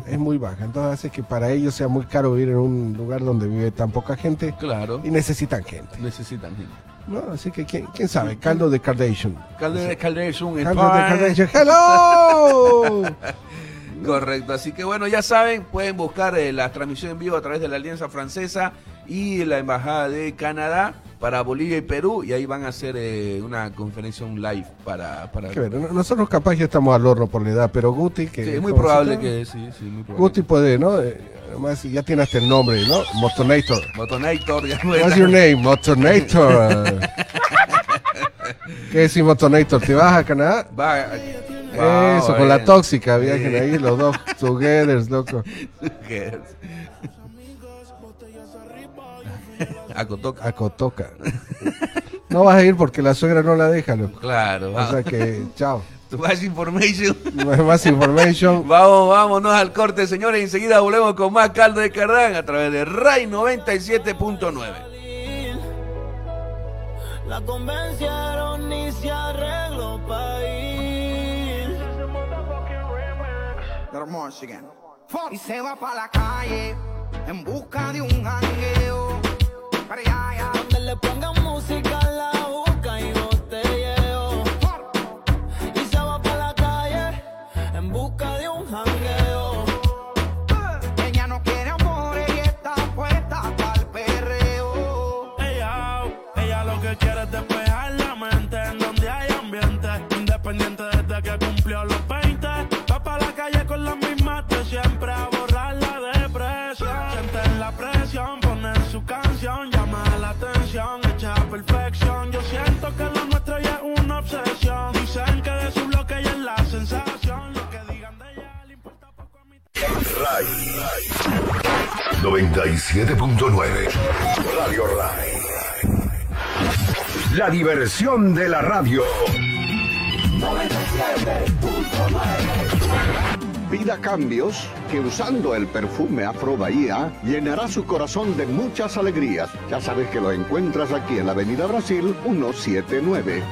Es muy baja. Entonces hace que para ellos sea muy caro vivir en un lugar donde vive tan poca gente Claro. y necesitan gente. Necesitan gente. ¿no? Así que quién, quién sabe, caldo de Kardashian. Calde- Calderon Caldo de. Kardashian. ¡Hello! [LAUGHS] Correcto, así que bueno, ya saben, pueden buscar eh, la transmisión en vivo a través de la Alianza Francesa y la Embajada de Canadá para Bolivia y Perú y ahí van a hacer eh, una conferencia un live para... para Que ver, no- nosotros capaz ya estamos al horno por la edad, pero Guti, que Sí, es muy probable que sí, sí, muy probable. Guti puede, ¿no? Eh, Además, ya tiene hasta el nombre, ¿no? Motonator. Motonator, ya What's your name? Motonator. [LAUGHS] ¿Qué decís, Motonator? ¿Te vas a Canadá? Va, Eso, con la tóxica, viajen ahí los dos [LAUGHS] together, loco. [LAUGHS] A Cotoca. A Cotoca. No vas a ir porque la suegra no la deja, loco. Claro, O sea que, chao. Tu más information. Más [LAUGHS] information. Vamos, vámonos al corte, señores. Enseguida volvemos con más caldo de Cardán a través de RAI 97.9. La convencieron y se arregló pa' ir. Y se va pa' la calle en busca de un jangueo. Pero RAI 97.9 Radio RAI La diversión de la radio Pida cambios que usando el perfume Afro Bahía llenará su corazón de muchas alegrías. Ya sabes que lo encuentras aquí en la Avenida Brasil 179.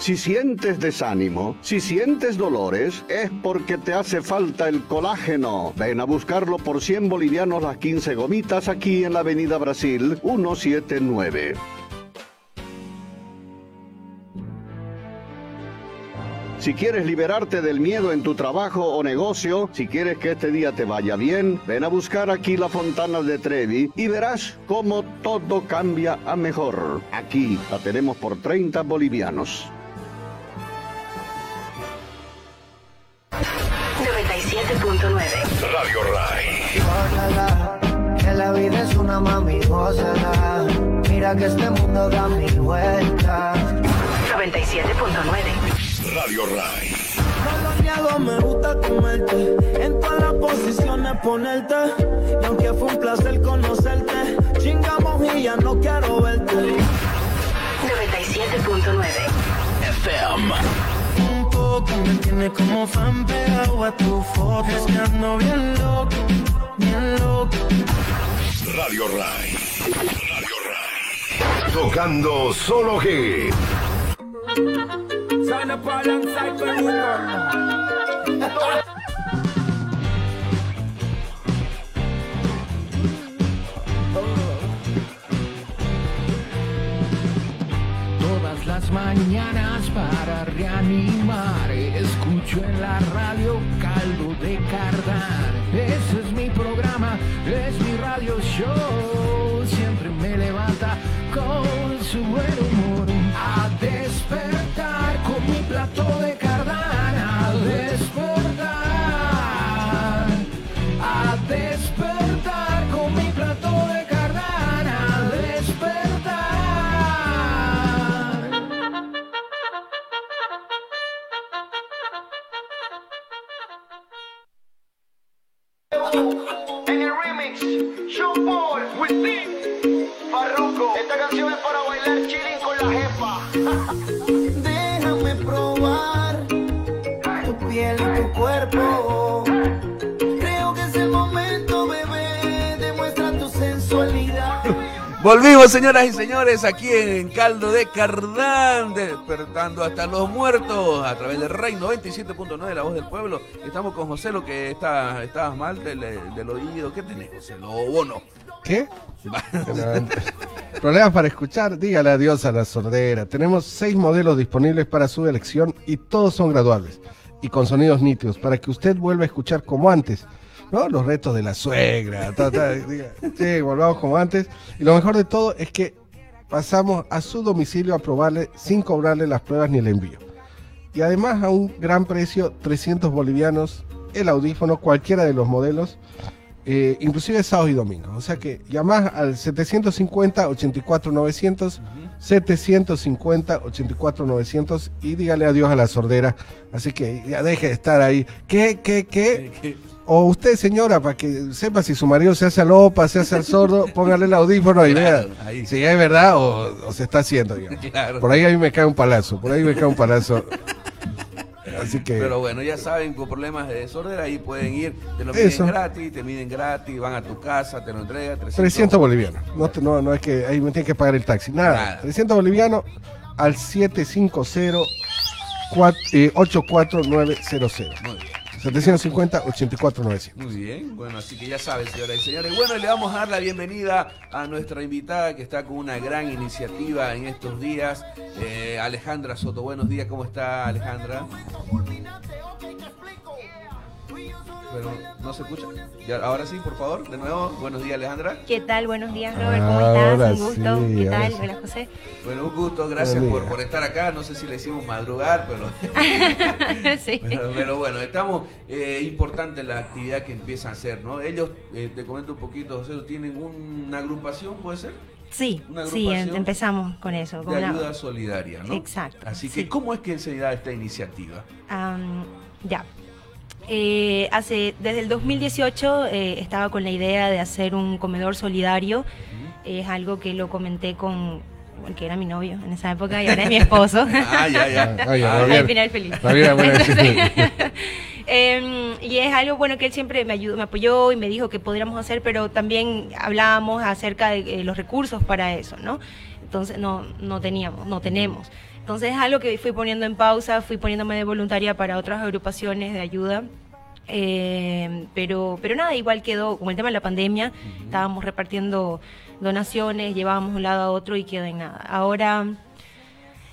Si sientes desánimo, si sientes dolores, es porque te hace falta el colágeno. Ven a buscarlo por 100 bolivianos las 15 gomitas aquí en la Avenida Brasil 179. Si quieres liberarte del miedo en tu trabajo o negocio, si quieres que este día te vaya bien, ven a buscar aquí la Fontana de Trevi y verás cómo todo cambia a mejor. Aquí la tenemos por 30 bolivianos. Que la vida es una mami, gózala. Mira que este mundo da mil vueltas. 97.9. Radio RAI Coloreado me gusta comerte, en todas las posiciones ponerte. Y aunque fue un placer conocerte, chingamos y ya no quiero verte. 97.9. Un poco me tiene como fan pegado a tu foto. Es que ando bien loco, bien loco. Radio RAI Radio RAI Tocando solo hit Todas las las mañanas para reanimar. Escucho en la radio caldo de cardar. Es mi radio show. Siempre me levanta con su buen humor. A despertar con mi plato de Volvimos, señoras y señores, aquí en Caldo de Cardán, despertando hasta los muertos a través de Rey 97.9, la voz del pueblo. Estamos con José, lo que está, estabas mal del, del oído. ¿Qué tenés, José? Lo bono. ¿Qué? [LAUGHS] Problemas para escuchar, dígale adiós a la sordera. Tenemos seis modelos disponibles para su elección y todos son graduables y con sonidos nítidos para que usted vuelva a escuchar como antes. ¿No? Los retos de la suegra. ta, ta, diga, sí, volvamos como antes. Y lo mejor de todo es que pasamos a su domicilio a probarle sin cobrarle las pruebas ni el envío. Y además a un gran precio, 300 bolivianos, el audífono, cualquiera de los modelos, eh, inclusive sábado y domingo. O sea que llamás al 750-84-900, 750-84-900 y dígale adiós a la sordera. Así que ya deje de estar ahí. ¿Qué, qué, qué? O usted, señora, para que sepa si su marido se hace al opa, se hace al sordo, [LAUGHS] póngale el audífono y vea ahí. si es verdad o, o se está haciendo. Claro. Por ahí a mí me cae un palazo, por ahí me cae un palazo. Así que... Pero bueno, ya saben, con problemas de sordera, ahí pueden ir, te lo Eso. miden gratis, te miden gratis, van a tu casa, te lo entregan. 300, 300 bolivianos. No, no, no es que ahí me tienen que pagar el taxi. Nada. Nada. 300 bolivianos al 750 cuat- eh, 84900. Muy bien. 750 84900. Muy bien, bueno, así que ya saben, señoras y señores. Bueno, le vamos a dar la bienvenida a nuestra invitada que está con una gran iniciativa en estos días, eh, Alejandra Soto. Buenos días, ¿cómo está Alejandra? Bueno, no se escucha. Ya, ahora sí, por favor, de nuevo. Buenos días, Alejandra. ¿Qué tal? Buenos días, Robert. ¿Cómo Ahora estás? Un gusto. sí, ¿Qué tal? sí. Hola, José. Bueno, un gusto, gracias por, por estar acá. No sé si le hicimos madrugar, pero, [LAUGHS] [LAUGHS] sí. pero, pero bueno, estamos, eh, importante la actividad que empiezan a hacer, ¿no? Ellos, eh, te comento un poquito, José, tienen una agrupación, ¿puede ser? Sí, Una sí, em- empezamos con eso. Con de una- ayuda solidaria, ¿no? Exacto, Así que, sí. ¿cómo es que se da esta iniciativa? Am, ya. Eh, hace, desde el 2018 eh, estaba con la idea de hacer un comedor solidario. Es algo que lo comenté con el que era mi novio en esa época y ahora es mi esposo. [LAUGHS] Ah, ya, ya. Ah, ya, Ah. Al final feliz. [LAUGHS] Em, y es algo bueno que él siempre me ayudó, me apoyó y me dijo que podríamos hacer, pero también hablábamos acerca de eh, los recursos para eso, ¿no? Entonces no, no teníamos, no tenemos. Entonces es algo que fui poniendo en pausa, fui poniéndome de voluntaria para otras agrupaciones de ayuda. Eh, pero, pero nada, igual quedó, como el tema de la pandemia, estábamos repartiendo donaciones, llevábamos de un lado a otro y quedó en nada. Ahora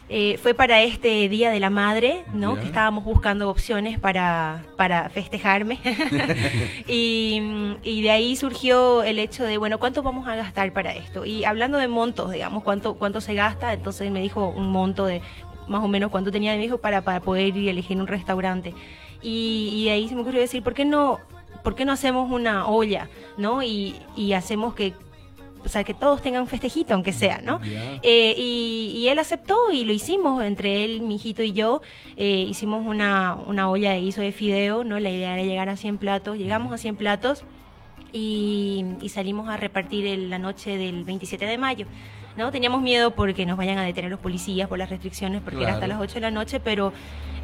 eh, fue para este Día de la Madre, ¿no? Que estábamos buscando opciones para, para festejarme. [LAUGHS] y, y de ahí surgió el hecho de, bueno, ¿cuánto vamos a gastar para esto? Y hablando de montos, digamos, ¿cuánto, cuánto se gasta? Entonces me dijo un monto de más o menos cuánto tenía mi hijo para, para poder ir a elegir un restaurante. Y, y de ahí se me ocurrió decir, ¿por qué no, por qué no hacemos una olla, ¿no? Y, y hacemos que, o sea, que todos tengan un festejito, aunque sea, ¿no? Eh, y, y él aceptó y lo hicimos, entre él, mi hijito y yo, eh, hicimos una, una olla de guiso de fideo, ¿no? La idea era llegar a 100 platos, llegamos a 100 platos y, y salimos a repartir en la noche del 27 de mayo. ¿No? Teníamos miedo porque nos vayan a detener los policías por las restricciones, porque era hasta las 8 de la noche, pero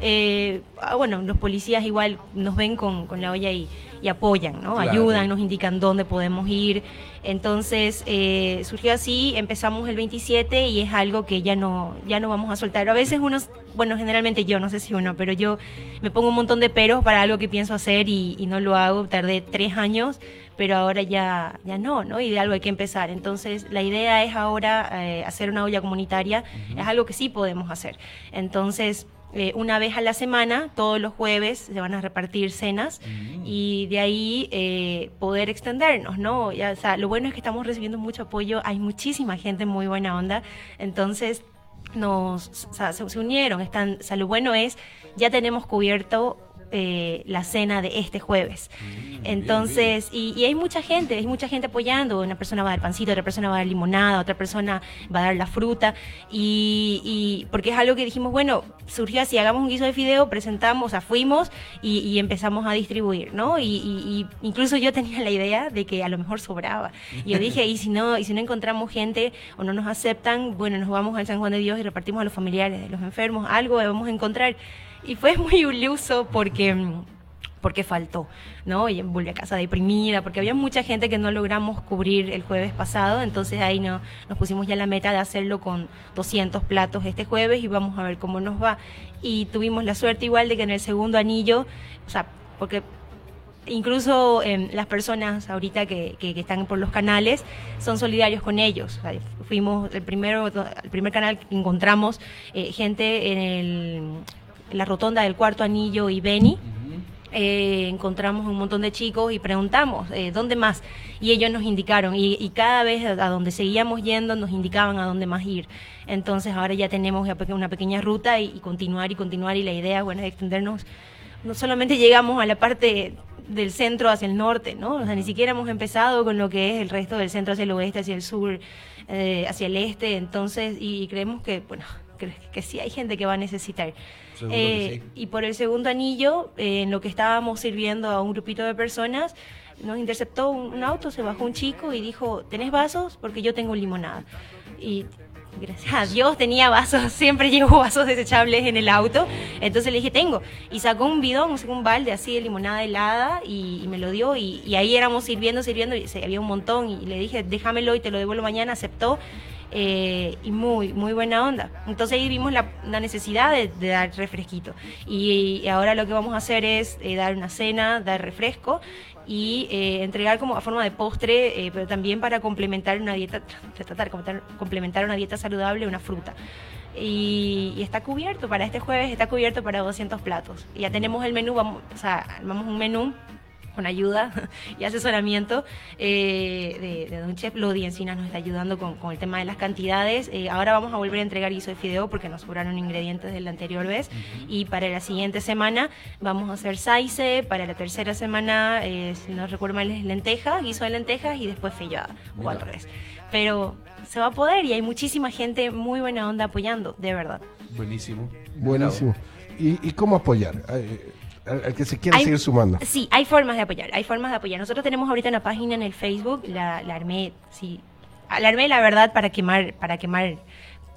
eh, ah, bueno, los policías igual nos ven con, con la olla y, y apoyan, ¿no? Claro. Ayudan, nos indican dónde podemos ir. Entonces, eh, surgió así, empezamos el 27 y es algo que ya no, ya no vamos a soltar. A veces uno, bueno, generalmente yo, no sé si uno, pero yo me pongo un montón de peros para algo que pienso hacer y, y no lo hago. Tardé tres años, pero ahora ya, ya no, ¿no? Y de algo hay que empezar. Entonces, la idea es ahora eh, hacer una olla comunitaria. Es algo que sí podemos hacer. Entonces, eh, una vez a la semana, todos los jueves, se van a repartir cenas y de ahí eh, poder extendernos, ¿no? Ya, o sea, lo bueno es que estamos recibiendo mucho apoyo, hay muchísima gente muy buena onda, entonces nos o sea, se, se unieron, están, o sea, lo bueno es, ya tenemos cubierto eh, la cena de este jueves. Entonces, y, y hay mucha gente, hay mucha gente apoyando. Una persona va a dar pancito, otra persona va a dar limonada, otra persona va a dar la fruta. Y, y porque es algo que dijimos, bueno, surgió así, hagamos un guiso de fideo, presentamos, o sea, fuimos y, y empezamos a distribuir, ¿no? Y, y- y incluso yo tenía la idea de que a lo mejor sobraba. Y yo dije, y si no, y si no encontramos gente o no nos aceptan, bueno, nos vamos al San Juan de Dios y repartimos a los familiares de los enfermos, algo vamos a encontrar. Y fue [LAUGHS] muy iluso porque porque faltó, ¿no? Y volví a casa deprimida, porque había mucha gente que no logramos cubrir el jueves pasado, entonces ahí no, nos pusimos ya la meta de hacerlo con 200 platos este jueves y vamos a ver cómo nos va. Y tuvimos la suerte igual de que en el segundo anillo, o sea, porque incluso em, las personas ahorita que, que- están por los canales son solidarios con ellos. Fuimos el primero, el primer canal que encontramos eh, gente en, el, la rotonda del cuarto anillo y Beni. Eh, encontramos un montón de chicos y preguntamos eh, dónde más y ellos nos indicaron y, y cada vez a donde seguíamos yendo nos indicaban a dónde más ir entonces ahora ya tenemos una pequeña ruta y, y continuar y continuar y la idea bueno es extendernos no solamente llegamos a la parte del centro hacia el norte, ¿no? O sea, ni siquiera hemos empezado con lo que es el resto del centro hacia el oeste, hacia el sur, eh, hacia el este, entonces, y creemos que, bueno, que, que sí hay gente que va a necesitar. Eh, sí. Y por el segundo anillo, eh, en lo que estábamos sirviendo a un grupito de personas, nos interceptó un, un auto, se bajó un chico y dijo, ¿tenés vasos? Porque yo tengo limonada. Y gracias a Dios tenía vasos, [LAUGHS] siempre llevo vasos desechables en el auto. Entonces le dije, tengo. Y sacó un bidón, un balde así de limonada helada y, y me lo dio. Y, y ahí éramos sirviendo, sirviendo, y se, había un montón. Y le dije, déjamelo y te lo devuelvo mañana. Aceptó. Eh, y muy, muy buena onda. Entonces ahí vimos la, la necesidad de, de dar refresquito. Y, y ahora lo que vamos a hacer es eh, dar una cena, dar refresco y eh, entregar como a forma de postre, eh, pero también para complementar una dieta, tra- [LAUGHS] tratar de complementar una dieta saludable, una fruta. Y, y está cubierto, para este jueves está cubierto para 200 platos. Y ya tenemos el menú, vamos, o sea, armamos un menú con ayuda [LAUGHS] y asesoramiento eh, de, de Don Chef Lodi Encina nos está ayudando con, con el tema de las cantidades. Eh, ahora vamos a volver a entregar guiso de fideo porque nos sobraron ingredientes de la anterior vez. Y para la siguiente semana vamos a hacer saice, para la tercera semana, eh, si no recuerdo mal, es lenteja, guiso de lentejas y después feijoada, o al revés. Pero se va a poder y hay muchísima gente muy buena onda apoyando, de verdad. Buenísimo. Buenísimo. ¿Y, y cómo apoyar? Al, al que se quiera Hay- seguir sumando. Sí, hay formas de apoyar, hay formas de apoyar. Nosotros tenemos ahorita una página en el Facebook, la, la armé, sí, Ah, la armé la verdad para quemar, para quemar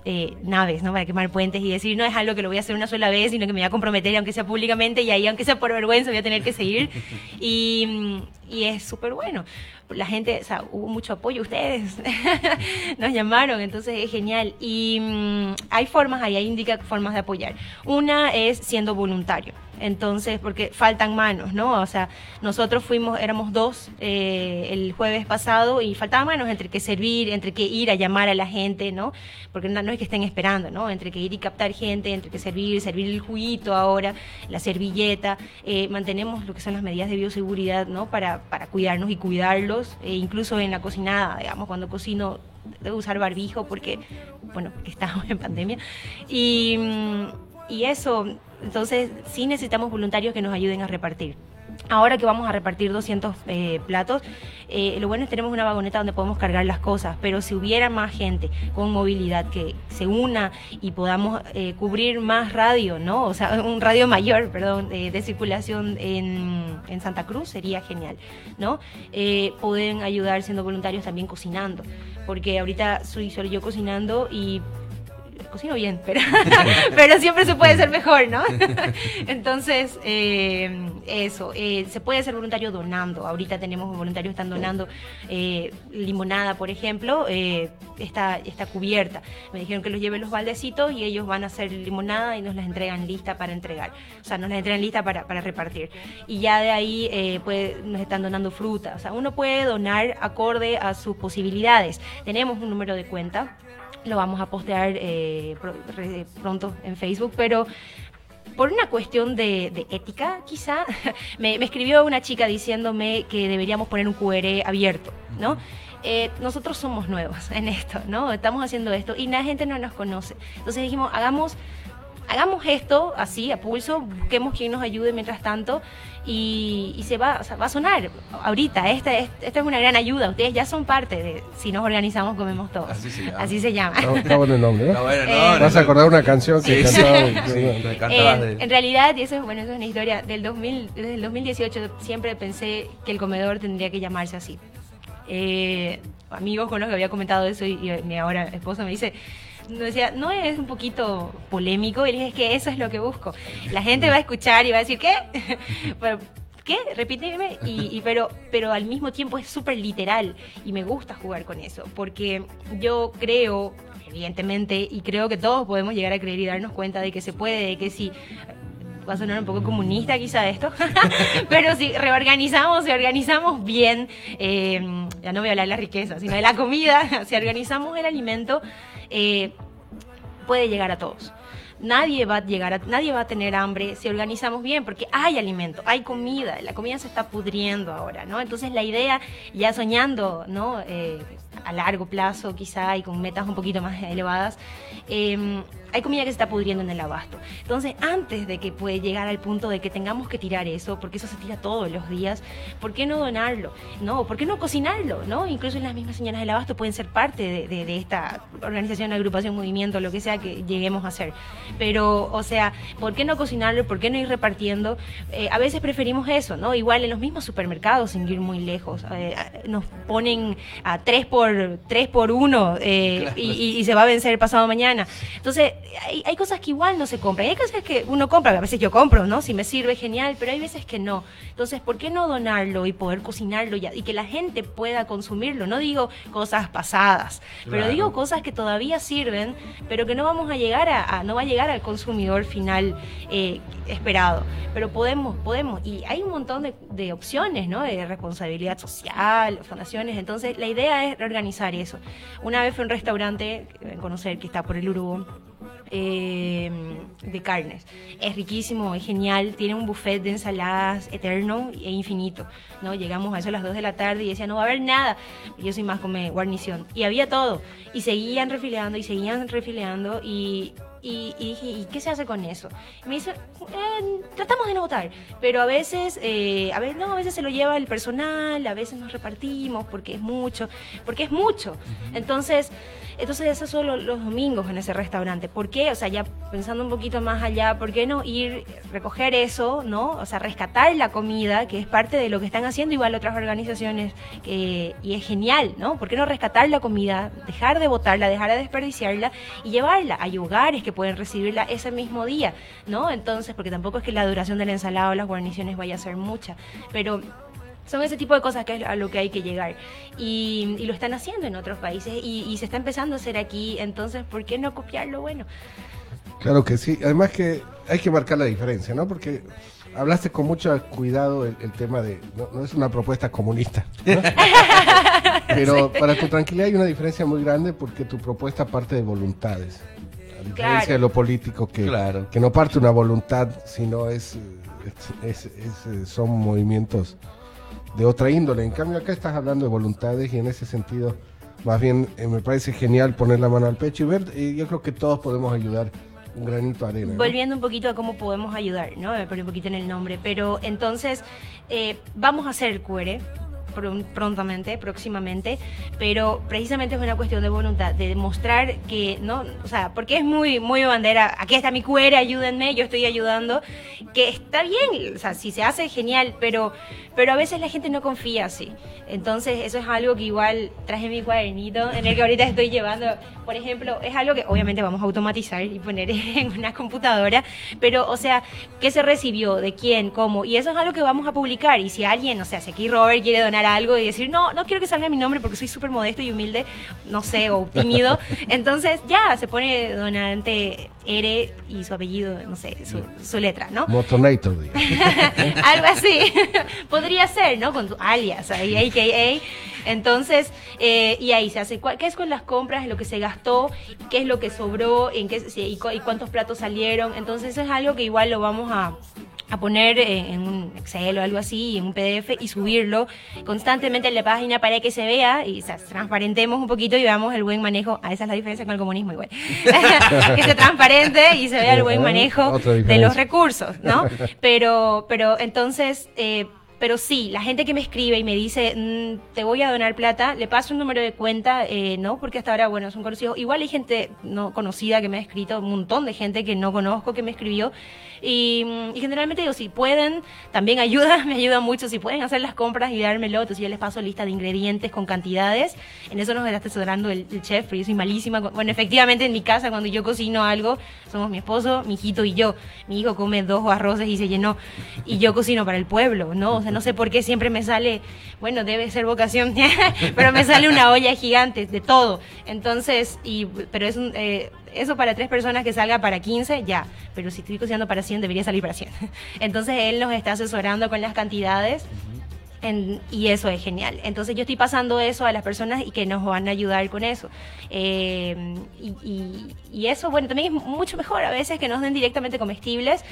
eh, naves, ¿no? Para quemar puentes y decir, no es algo que lo voy a hacer una sola vez, sino que me voy a comprometer, aunque sea públicamente, y ahí, aunque sea por vergüenza, voy a tener que seguir. [LAUGHS] Y, y es súper bueno. La gente, o sea, hubo mucho apoyo, ustedes [LAUGHS] nos llamaron, entonces es genial. Y mm, hay formas, ahí indica formas de apoyar. Una es siendo voluntario. Entonces, porque faltan manos, ¿no? O sea, nosotros fuimos, éramos dos eh, el jueves pasado y faltaban manos entre que servir, entre que ir a llamar a la gente, ¿no? Porque no, es que estén esperando, ¿no? Entre que ir y captar gente, entre que servir, servir el juguito ahora, la servilleta, eh, mantenemos lo que son las medidas de bioseguridad, ¿no? Para, cuidarnos y cuidarlos, e incluso en la cocinada, digamos, cuando cocino debo usar barbijo porque, bueno, porque estamos en pandemia. Y, mm, y eso, entonces sí necesitamos voluntarios que nos ayuden a repartir. Ahora que vamos a repartir 200 eh, platos, eh, lo bueno es que tenemos una vagoneta donde podemos cargar las cosas, pero si hubiera más gente con movilidad que se una y podamos eh, cubrir más radio, ¿no? O sea, [LAUGHS] un radio mayor, perdón, de circulación en, en Santa Cruz sería genial, ¿no? Pueden ayudar siendo voluntarios también cocinando, porque ahorita soy solo yo cocinando y cocino bien, pero, [LAUGHS] pero siempre se puede ser mejor, ¿no? [LAUGHS] Entonces, eh, eso, eh, se puede ser voluntario donando. Ahorita tenemos voluntarios que están donando eh, limonada, por ejemplo, eh, está, está cubierta. Me dijeron que los lleve los baldecitos y ellos van a hacer limonada y nos las entregan lista para entregar. O sea, nos las entregan lista para, para repartir. Y ya de ahí eh, pues, nos están donando fruta. O sea, uno puede donar acorde a sus posibilidades. Tenemos un número de cuenta lo vamos a postear eh, pronto en Facebook, pero por una cuestión de, de ética, quizá, [LAUGHS] me, me escribió una chica diciéndome que deberíamos poner un QR abierto, ¿no? Eh, nosotros somos nuevos [LAUGHS] en esto, ¿no? Estamos haciendo esto y la gente no nos conoce. Entonces dijimos, hagamos, hagamos esto así, a pulso, busquemos quien nos ayude mientras tanto y, y se va, o sea, va a sonar ahorita. Esta, es- esta es una gran ayuda. Ustedes ya son parte de, si nos organizamos, comemos todos. Así se llama. Así se llama. Está, está bueno el nombre, Está ¿no? bueno, Eh, no, Vas a acordar una canción que Sí, sí. cantaba. Sí, cantabas Eh, de- en realidad, y eso es, bueno, eso es una historia del 2000, desde el 2018 siempre pensé que el comedor tendría que llamarse así. Eh, amigos con los que había comentado eso y, y mi ahora esposo me dice, no decía, no es un poquito polémico y le dije, es que eso es lo que busco. La gente va a escuchar y va a decir, ¿qué? [LAUGHS] Pero, ¿Qué? Repíteme. Y, y pero, pero al mismo tiempo es súper literal y me gusta jugar con eso porque yo creo, evidentemente, y creo que todos podemos llegar a creer y darnos cuenta de que se puede, de que si va a sonar un poco comunista quizá esto, [LAUGHS] pero si reorganizamos, si organizamos bien, eh, ya no voy a hablar de la riqueza, sino de la comida, [LAUGHS] si organizamos el alimento, eh, puede llegar a todos. Nadie va a llegar a, nadie va a tener hambre si organizamos bien, porque hay alimento, hay comida, la comida se está pudriendo ahora, ¿no? Entonces la idea, ya soñando, ¿no? Eh, a largo plazo quizá y con metas un poquito más elevadas, eh, hay comida que se está pudriendo en el abasto. Entonces, antes de que puede llegar al punto de que tengamos que tirar eso, porque eso se tira todos los días, ¿por qué no donarlo? No, ¿por qué no cocinarlo? ¿No? Incluso las mismas señoras del abasto pueden ser parte de, de- de esta organización, agrupación, movimiento, lo que sea que lleguemos a hacer. Pero, o sea, ¿por qué no cocinarlo? ¿Por qué no ir repartiendo? Eh, a veces preferimos eso, ¿no? Igual en los mismos supermercados, sin ir muy lejos, eh, nos ponen a 3 por, tres por 1 y, y- y se va a vencer el pasado mañana. Entonces, hay, hay cosas que igual no se compran. Y hay cosas que uno compra, a veces yo compro, ¿no? Si me sirve, genial, pero hay veces que no. Entonces, ¿por qué no donarlo y poder cocinarlo ya, y que la gente pueda consumirlo? No digo cosas pasadas, pero Claro. digo cosas que todavía sirven, pero que no vamos a llegar a, a- no va a llegar al consumidor final eh, esperado. Pero podemos, podemos. Y hay un montón de, de opciones, ¿no? De responsabilidad social, fundaciones. Entonces, la idea es reorganizar eso. Una vez fue un restaurante, deben conocer, que está por el Uruguay eh, de carnes. Es riquísimo, es genial, tiene un buffet de ensaladas eterno e infinito. ¿no? Llegamos a eso a las 2 de la tarde y decía, no va a haber nada. Yo soy más como guarnición. Y había todo. Y seguían refileando y seguían refileando y... Y, y dije, ¿y qué se hace con eso? Y me dice, "Eh, tratamos de no votar, pero a veces, eh, a veces, no, a veces se lo lleva el personal, a veces nos repartimos porque es mucho, porque es mucho. Entonces, entonces eso solo los domingos en ese restaurante. ¿Por qué? O sea, ya pensando un poquito más allá, ¿por qué no ir, recoger eso, ¿no? O sea, rescatar la comida, que es parte de lo que están haciendo igual otras organizaciones, que, y es genial, ¿no? ¿Por qué no rescatar la comida, dejar de botarla, dejar de desperdiciarla y llevarla? Hay hogares que pueden recibirla ese mismo día, ¿no? Entonces, porque tampoco es que la duración de la ensalada o las guarniciones vaya a ser mucha, pero son ese tipo de cosas que es a lo que hay que llegar. Y, y lo están haciendo en otros países y, y se está empezando a hacer aquí. Entonces, ¿por qué no copiarlo? Bueno, Claro que sí. Además que hay que marcar la diferencia, ¿no? Porque hablaste con mucho cuidado el, el tema de... No, no es una propuesta comunista. ¿no? [LAUGHS] Pero para tu tranquilidad hay una diferencia muy grande porque tu propuesta parte de voluntades. Diferencia Claro. de lo político que, Claro. que no parte una voluntad, sino es, eh, es- es- es, eh, son movimientos de otra índole. En cambio acá estás hablando de voluntades y en ese sentido más bien eh, me parece genial poner la mano al pecho y ver, y yo creo que todos podemos ayudar un granito de arena. ¿no? volviendo un poquito a cómo podemos ayudar, ¿no? Me perdí un poquito en el nombre. Pero entonces, eh, vamos a hacer el QR. Pron- prontamente, próximamente, pero precisamente es una cuestión de voluntad, de demostrar que, ¿no? O sea, porque es muy, muy bandera, aquí está mi cuera, ayúdenme, yo estoy ayudando, que está bien, o sea, si se hace, genial, pero, pero a veces la gente no confía así. Entonces, eso es algo que igual traje mi cuadernito, en el que ahorita estoy llevando, por ejemplo, es algo que obviamente vamos a automatizar y poner [LAUGHS] en una computadora, pero, o sea, ¿qué se recibió? ¿De quién? ¿Cómo? Y eso es algo que vamos a publicar. Y si alguien, o sea, si aquí Robert quiere donar algo y decir, no, no quiero que salga mi nombre porque soy súper modesto y humilde, no sé, o tímido, [LAUGHS] entonces ya se pone donante Ere y su apellido, no sé, su, su letra, ¿no? Motonator. [LAUGHS] Algo así. [LAUGHS] Podría ser, ¿no? Con tu alias, ahí, AKA. Entonces, eh, y ahí se hace, ¿qué es con las compras? Lo que se gastó, qué es lo que sobró, en qué, se- y, cu- y cuántos platos salieron. Entonces, eso es algo que igual lo vamos a a poner en un Excel o algo así, en un PDF y subirlo constantemente en la página para que se vea y o sea, transparentemos un poquito y veamos el buen manejo. Ah, esa es la diferencia con el comunismo igual. [LAUGHS] que se transparente y se vea el buen manejo de los recursos, ¿no? [LAUGHS] Pero, pero entonces, eh, pero sí, la gente que me escribe y me dice, mm, te voy a donar plata, le paso un número de cuenta, eh, ¿no? Porque hasta ahora, bueno, son conocidos. Igual hay gente no conocida que me ha escrito, un montón de gente que no conozco que me escribió. Y, generalmente digo, si pueden, también ayuda, [LAUGHS] me ayuda mucho. Si pueden hacer las compras y dármelo, entonces yo les paso lista de ingredientes con cantidades. En eso nos está asesorando el, chef, pero yo soy malísima. Bueno, efectivamente en mi casa cuando yo cocino algo, somos mi esposo, mi hijito y yo. Mi hijo come dos arroces y se llenó. Y yo cocino para el pueblo, ¿no? O sea, no sé por qué siempre me sale, bueno, debe ser vocación, [LAUGHS] pero me sale una olla gigante de todo. Entonces, y, pero es un... eh, eso para tres personas que salga para 15, ya. Pero si estoy cocinando para 100, debería salir para 100. [LAUGHS] Entonces él nos está asesorando con las cantidades. en- y eso es genial. Entonces yo estoy pasando eso a las personas y que nos van a ayudar con eso. Eh, y, y- y eso, bueno, también es mucho mejor a veces que nos den directamente comestibles.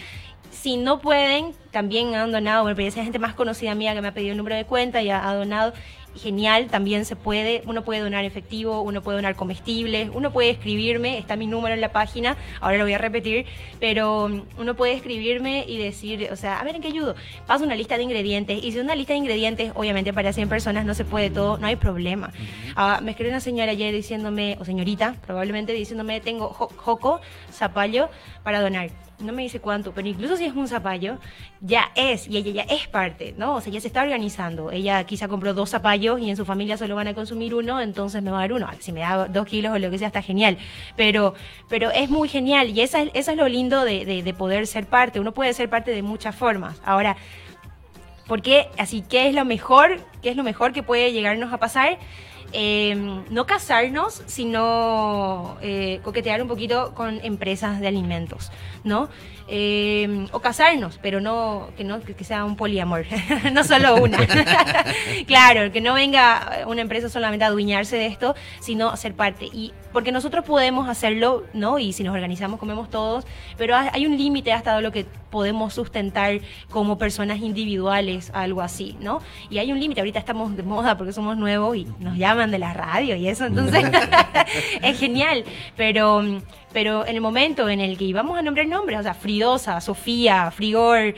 Si no pueden, también han donado, bueno, pero esa gente más conocida mía que me ha pedido el número de cuenta y ha, ha donado. Genial, también se puede, uno puede donar efectivo, uno puede donar comestibles, uno puede escribirme, está mi número en la página, ahora lo voy a repetir, pero mm, uno puede escribirme y decir, o sea, a ver en qué ayudo. Paso una lista de ingredientes y si una lista de ingredientes, obviamente para 100 personas no se puede todo, no hay problema. Ah, me escribió una señora ayer diciéndome, o señorita, probablemente diciéndome, tengo jo- joco, zapallo para donar. No me dice cuánto, pero incluso si es un zapallo, ya es, y ella ya es parte, ¿no? O sea, ya se está organizando. Ella quizá compró dos zapallos y en su familia solo van a consumir uno, entonces me va a dar uno. Si me da dos kilos o lo que sea, está genial. Pero, pero es muy genial y esa, es- eso es lo lindo de, de- de poder ser parte. Uno puede ser parte de muchas formas. Ahora, ¿Por qué? Así, ¿qué es lo mejor? ¿Qué es lo mejor que puede llegarnos a pasar? Eh, no casarnos, sino eh, coquetear un poquito con empresas de alimentos, ¿no? Eh, o casarnos, pero no que no que sea un poliamor, [LAUGHS] no solo una. [LAUGHS] claro, que no venga una empresa solamente a adueñarse de esto, sino a ser parte. Y porque nosotros podemos hacerlo, ¿no? Y si nos organizamos comemos todos, pero hay un límite hasta lo que podemos sustentar como personas individuales, algo así, ¿no? Y hay un límite, ahorita estamos de moda porque somos nuevos y nos llaman de la radio y eso, entonces [LAUGHS] es genial, pero, pero en el momento en el que íbamos a nombrar nombres, o sea, Fridosa, Sofía, Frigor,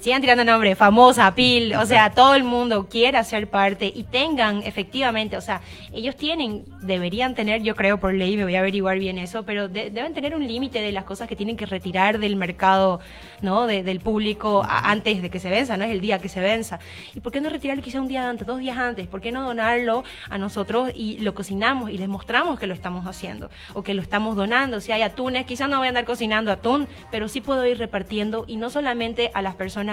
sigan tirando nombres, famosa, Pil, o sea, todo el mundo quiera ser parte y tengan efectivamente, o sea, ellos tienen, deberían tener, yo creo por ley, me voy a averiguar bien eso, pero de- deben tener un límite de las cosas que tienen que retirar del mercado, ¿no? De- del público antes de que se venza, no es el día que se venza. ¿Y por qué no retirarlo quizá un día antes, dos días antes? ¿Por qué no donarlo a nosotros y lo cocinamos y les mostramos que lo estamos haciendo o que lo estamos donando? Si hay atunes, quizá no voy a andar cocinando atún, pero sí puedo ir repartiendo y no solamente a las personas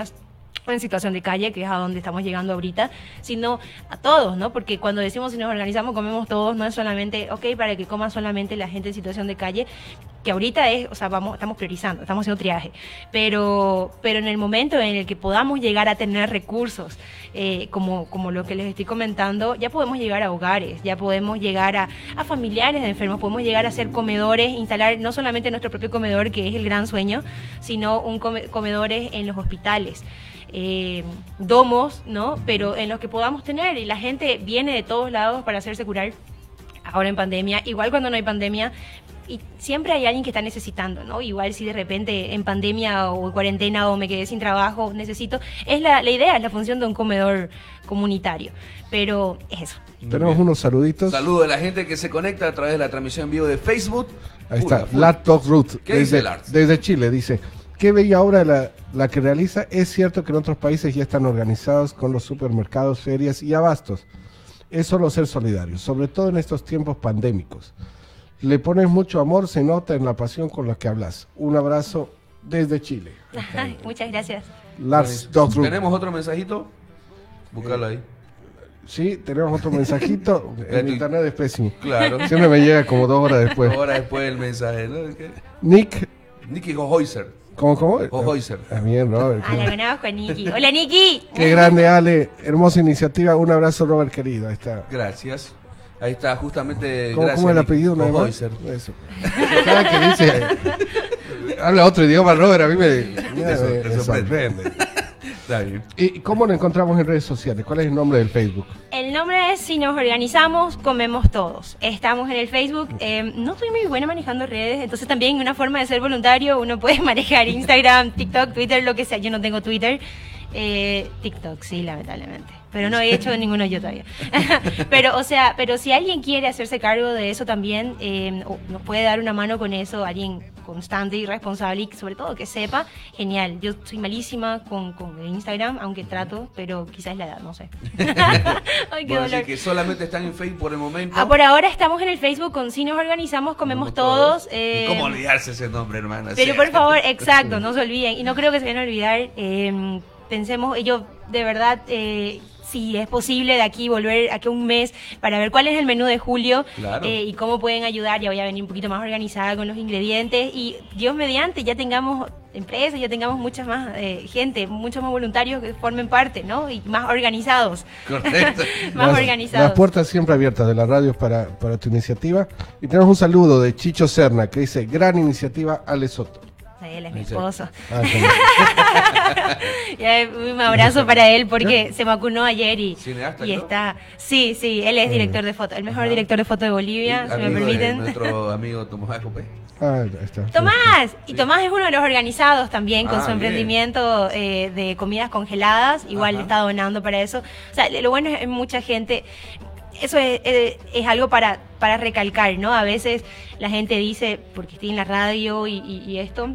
en situación de calle, que es a donde estamos llegando ahorita, sino a todos, ¿no? Porque cuando decimos si nos organizamos, comemos todos, no es solamente, ok, para que coma solamente la gente en situación de calle, que ahorita es, o sea, vamos, estamos priorizando, estamos haciendo triaje, pero, pero en el momento en el que podamos llegar a tener recursos, eh, como, como lo que les estoy comentando, ya podemos llegar a hogares, ya podemos llegar a, a familiares de enfermos, podemos llegar a ser comedores, instalar no solamente nuestro propio comedor, que es el gran sueño, sino un come- comedores en los hospitales eh, domos, ¿no? Pero en los que podamos tener y la gente viene de todos lados para hacerse curar ahora en pandemia, igual cuando no hay pandemia, y siempre hay alguien que está necesitando, ¿no? Igual si de repente en pandemia o en cuarentena o me quedé sin trabajo, necesito, es la, la idea, es la función de un comedor comunitario, pero es eso. Tenemos unos saluditos. Saludo a la gente que se conecta a través de la transmisión en vivo de Facebook. Ahí está, full. Lat Talk Root, ¿Qué dice desde, desde Chile, dice, qué bella obra la, la que realiza. Es cierto que en otros países ya están organizados con los supermercados, ferias y abastos. Es solo ser solidario, sobre todo en estos tiempos pandémicos. Le pones mucho amor, se nota en la pasión con la que hablas. Un abrazo desde Chile. Ay, Muchas gracias. Lars Talk Root. ¿Tenemos otro mensajito? Búscalo ahí. Sí, tenemos otro mensajito. [LAUGHS] El internet es pésimo. Claro. Siempre me llega como dos horas después. Dos horas después del mensaje, ¿no? ¿Qué? Nick, Nicky Hohoiser. ¿cómo, cómo? Hohoiser. Ah, bien, Robert. Ah, la conozco Niki. Hola, Niki. Qué grande, Ale. Hermosa iniciativa. Un abrazo, Robert, querido. Ahí está. Gracias. Ahí está, justamente. ¿Cómo, gracias, cómo el apellido? Hohoiser. Eso. Cada que dice. [LAUGHS] Habla otro idioma, Robert. A mí me, te sorprende. Está bien. ¿Y cómo lo encontramos en redes sociales? ¿Cuál es el nombre del Facebook? El nombre es Si nos organizamos, comemos todos. Estamos en el Facebook. eh, no estoy muy buena manejando redes, entonces también una forma de ser voluntario, uno puede [LAUGHS] manejar Instagram, TikTok, Twitter, lo que sea. Yo no tengo Twitter. Eh, TikTok, sí, lamentablemente. Pero no he hecho ninguno yo todavía. [LAUGHS] pero, o sea, pero si alguien quiere hacerse cargo de eso también, eh, nos puede dar una mano con eso, alguien constante y responsable y sobre todo que sepa, genial. Yo soy malísima con, con Instagram, aunque trato, pero quizás la edad, no sé. [LAUGHS] [LAUGHS] Ay, qué Bueno, así dolor. que solamente están en Facebook por el momento. Ah, por ahora estamos en el Facebook con Si nos organizamos, comemos todos. eh, ¿Cómo olvidarse ese nombre, hermana? pero Sí. por favor, exacto, no se olviden. Y no creo que se vayan a olvidar. eh, pensemos, yo de verdad, eh, si es posible de aquí volver aquí un mes para ver cuál es el menú de julio Claro. eh, y cómo pueden ayudar. Ya voy a venir un poquito más organizada con los ingredientes y Dios mediante ya tengamos empresas, ya tengamos mucha más eh, gente, muchos más voluntarios que formen parte, ¿no? Y más organizados. Correcto. [LAUGHS] más Las- organizados. Las puertas siempre abiertas de la radio para, para tu iniciativa. Y tenemos un saludo de Chicho Serna que dice: Gran iniciativa, Ale Soto. Él es mi esposo. Ah, [LAUGHS] un abrazo para él porque se vacunó ayer y, y está. Sí, sí, él es director de foto, el mejor director de foto de Bolivia, si me de permiten. Nuestro amigo Tomás Jope. [LAUGHS] Ah, está. Tomás, y Tomás es uno de los organizados también con Ah, su bien. emprendimiento eh, de comidas congeladas, igual Ajá. está donando para eso. O sea, lo bueno es que mucha gente, eso es, es- es algo para, para recalcar, ¿no? A veces la gente dice, porque estoy en la radio y, y- y esto,